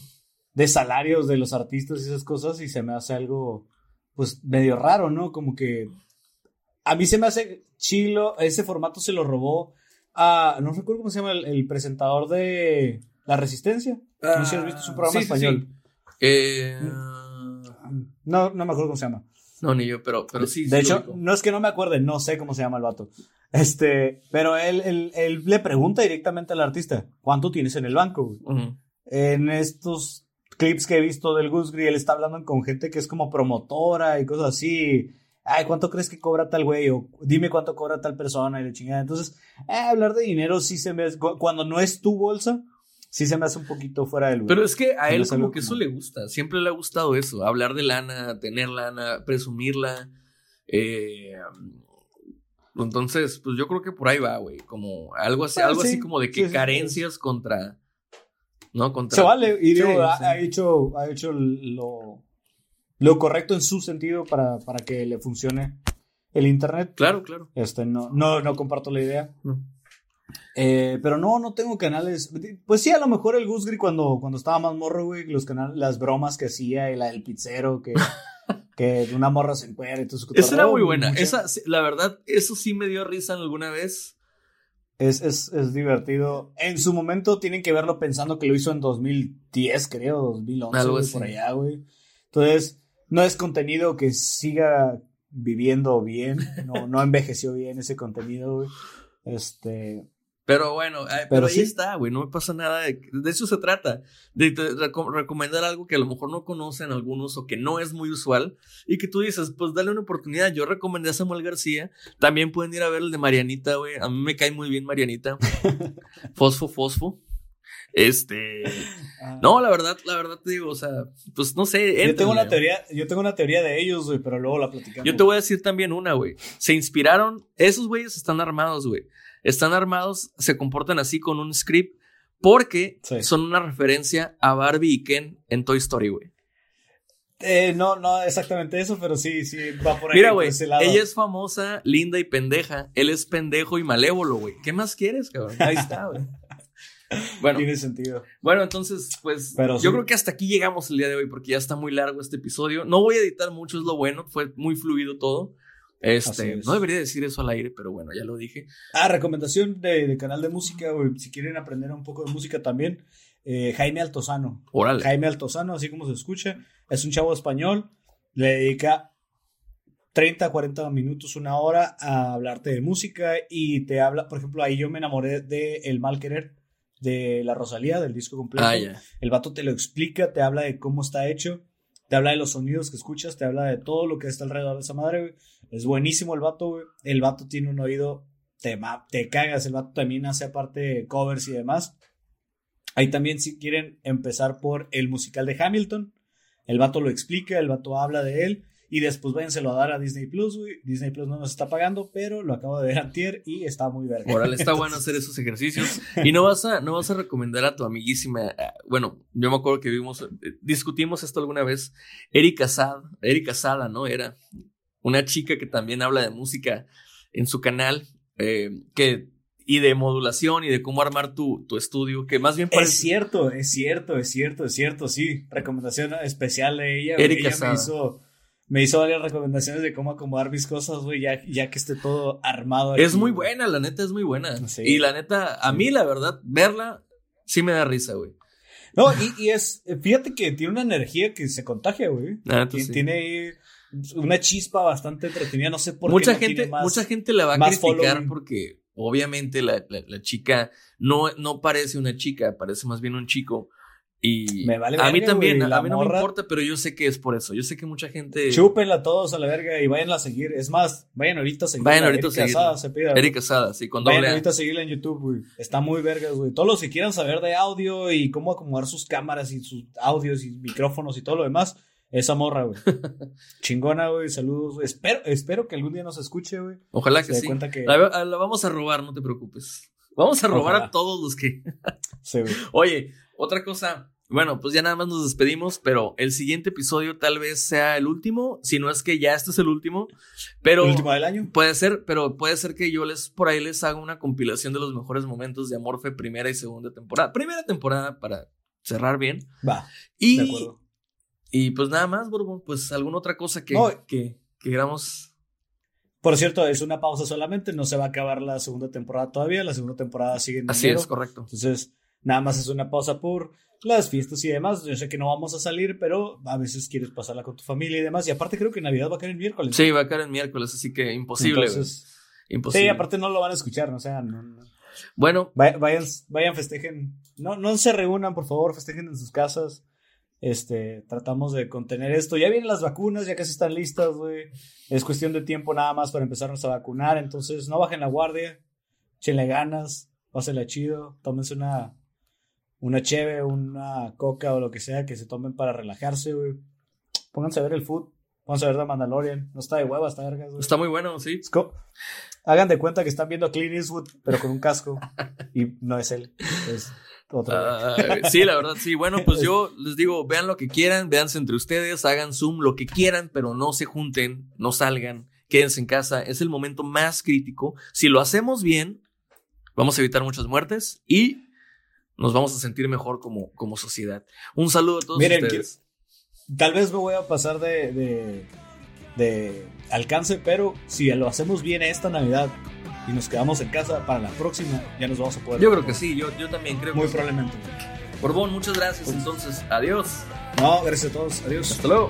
de salarios de los artistas y esas cosas y se me hace algo, pues, medio raro, ¿no? Como que a mí se me hace chilo, ese formato se lo robó a, no recuerdo cómo se llama el, el presentador de La Resistencia. no sé si has visto su programa Sí, español. sí. Eh, No, no me acuerdo cómo se llama. no, ni yo, pero, pero sí. de sí hecho, no es que no me acuerde, no sé cómo se llama el vato. Este, pero él, él, él le pregunta directamente al artista, ¿cuánto tienes en el banco? güey?" Ujú. En estos clips que he visto del Gusgri, él está hablando con gente que es como promotora y cosas así. Ay, ¿cuánto crees que cobra tal güey? O dime cuánto cobra tal persona y la chingada. Entonces, eh, hablar de dinero sí se me hace, cu- cuando no es tu bolsa, sí se me hace un poquito fuera del lugar. Pero es que a él como que eso le gusta, siempre le ha gustado eso, hablar de lana, tener lana, presumirla. eh, entonces, pues yo creo que por ahí va, güey, como algo así, Ah, algo así sí, como de que sí, carencias contra, ¿no? Contra. Se vale, y digo, Sí, ha, sí. ha hecho, ha hecho lo, lo correcto en su sentido para, para que le funcione el internet. Claro, claro. Este, no, no, no comparto la idea. No. Eh, pero no, no tengo canales. Pues sí, a lo mejor el Gusgri cuando, cuando estaba más morro, güey, los canales, las bromas que hacía y la del pizzero, que, que una morra se encuentra y todo su Esa era muy buena. mucha- Esa, la verdad, eso sí me dio risa alguna vez. Es, es, es divertido. En su momento tienen que verlo pensando que lo hizo en 2010, creo, 2011, Algo así. por allá, güey. Entonces, no es contenido que siga viviendo bien, no, no envejeció bien ese contenido, güey. Este, Pero bueno, ay, pero, Pero ahí sí. está, güey, no me pasa nada. De, de eso se trata, de reco- recomendar algo que a lo mejor no conocen algunos o que no es muy usual y que tú dices, pues dale una oportunidad. Yo recomendé a Samuel García, también pueden ir a ver el de Marianita, güey. A mí me cae muy bien Marianita. fosfo, fosfo. Este, no, la verdad, la verdad te digo, o sea, pues no sé. yo tengo una teoría, yo tengo una teoría de ellos, güey, pero luego la platicamos. Yo te voy a decir también una, güey. Se inspiraron, esos güeyes están armados, güey. Están armados, se comportan así con un script porque Sí. son una referencia a Barbie y Ken en Toy Story, güey. Eh, no, no exactamente eso, pero sí, sí, va por ahí. Mira, güey, ella es famosa, linda y pendeja. Él es pendejo y malévolo, güey. ¿Qué más quieres, cabrón? Ahí está, güey. Bueno, Tiene sentido. bueno, entonces, pues Pero yo sí. creo que hasta aquí llegamos el día de hoy porque ya está muy largo este episodio. No voy a editar mucho, es lo bueno, fue muy fluido todo. Este, es. no debería decir eso al aire, pero bueno, ya lo dije. Ah, recomendación de, de canal de música, güey. Si quieren aprender un poco de música también, eh, Jaime Altozano. Órale. Jaime Altozano, así como se escucha, es un chavo español, le dedica 30, 40 minutos, una hora a hablarte de música y te habla, por ejemplo, ahí yo me enamoré de El Mal Querer, de la Rosalía, del disco completo. Ah. El vato te lo explica, te habla de cómo está hecho, te habla de los sonidos que escuchas, te habla de todo lo que está alrededor de esa madre, güey. Es buenísimo el vato, güey. El vato tiene un oído, te, te cagas. El vato también hace aparte covers y demás. Ahí también si quieren empezar por el musical de Hamilton. El vato lo explica, el vato habla de él. Y después váyanselo a dar a Disney Plus, güey. Disney Plus no nos está pagando, pero lo acabo de ver antier y está muy verga. Órale, está bueno hacer esos ejercicios. Y no vas a, no vas a recomendar a tu amiguísima. eh, Bueno, yo me acuerdo que vimos, eh, discutimos esto alguna vez. Erika Sada, Erika Sada, ¿no? Era una chica que también habla de música en su canal, eh, que, y de modulación y de cómo armar tu, tu estudio, que más bien Es cierto, es cierto, es cierto, es cierto, sí. Recomendación especial de ella. Erika ella me hizo, me hizo varias recomendaciones de cómo acomodar mis cosas, güey, ya, ya que esté todo armado. Es aquí, muy güey. buena, la neta es muy buena. Sí. Y la neta, a mí la verdad, verla sí me da risa, güey. No, y, y es, fíjate que tiene una energía que se contagia, güey. Tien- sí. Tiene ahí una chispa bastante entretenida, no sé por mucha qué. no gente, más- mucha gente la va a criticar following. porque obviamente la, la- la chica no, no parece una chica, parece más bien un chico. Y Me vale a mí verga, también, güey, a mí no me importa, pero yo sé que es por eso. Yo sé que mucha gente. Chúpenla todos a la verga y vayan a seguir. Es más, vayan ahorita a seguirla. Vayan ahorita a Erika seguirla. Sada se pide, güey. Erika Sada, sí, con Vayan A. ahorita a seguirla en YouTube, güey. Está muy vergas, güey. Todos los que quieran saber de audio y cómo acomodar sus cámaras y sus audios y micrófonos y todo lo demás, esa morra, güey. Chingona, güey. Saludos. Espero, espero que algún día nos escuche, güey. Ojalá Se que dé sí. cuenta que- La, la vamos a robar, no te preocupes. Vamos a robar Ojalá. a todos los que. Sí, güey. Oye, otra cosa. Bueno, pues ya nada más nos despedimos, pero el siguiente episodio tal vez sea el último, si no es que ya este es el último, pero ¿El último del año? puede ser, pero puede ser que yo les por ahí les haga una compilación de los mejores momentos de Amorfe primera y segunda temporada. Primera temporada para cerrar bien Va, y de acuerdo. y pues nada más, Borbón, pues alguna otra cosa que No. que, que queramos Por cierto, es una pausa solamente. No se va a acabar la segunda temporada todavía. La segunda temporada sigue en Así enero. es, correcto. Entonces, nada más es una pausa por las fiestas y demás. Yo sé que no vamos a salir, pero a veces quieres pasarla con tu familia y demás. Y aparte creo que Navidad va a caer el miércoles. Sí, va a caer el miércoles, así que imposible. Entonces, imposible. sí, aparte no lo van a escuchar, ¿no? o sea, no, no. Bueno, Vay- Vayan, vayan, festejen. No, no se reúnan, por favor, festejen en sus casas. Este, tratamos de contener esto. Ya vienen las vacunas, ya casi están listas, güey. Es cuestión de tiempo nada más para empezarnos a vacunar. Entonces, no bajen la guardia, échenle ganas, pásenla chido, tómense una, una cheve, una coca o lo que sea que se tomen para relajarse, güey. Pónganse a ver el food, pónganse a ver The Mandalorian. No está de hueva, está vergas, güey. está muy bueno, sí. Hagan de cuenta que están viendo a Clint Eastwood, pero con un casco. y no es él, es otro. Ah, sí, la verdad, sí. Bueno, pues yo les digo, vean lo que quieran, véanse entre ustedes, hagan Zoom, lo que quieran, pero no se junten, no salgan, quédense en casa. Es el momento más crítico. Si lo hacemos bien, vamos a evitar muchas muertes y nos vamos a sentir mejor como, como sociedad. Un saludo a todos Miren, ustedes. Tal vez me voy a pasar de, de, de alcance, pero si lo hacemos bien esta Navidad y nos quedamos en casa para la próxima, ya nos vamos a poder. Yo creo que sí, yo, yo también creo Muy que sí. probablemente. Borbón, muchas gracias. Entonces, adiós. No, gracias a todos. Adiós. Hasta luego.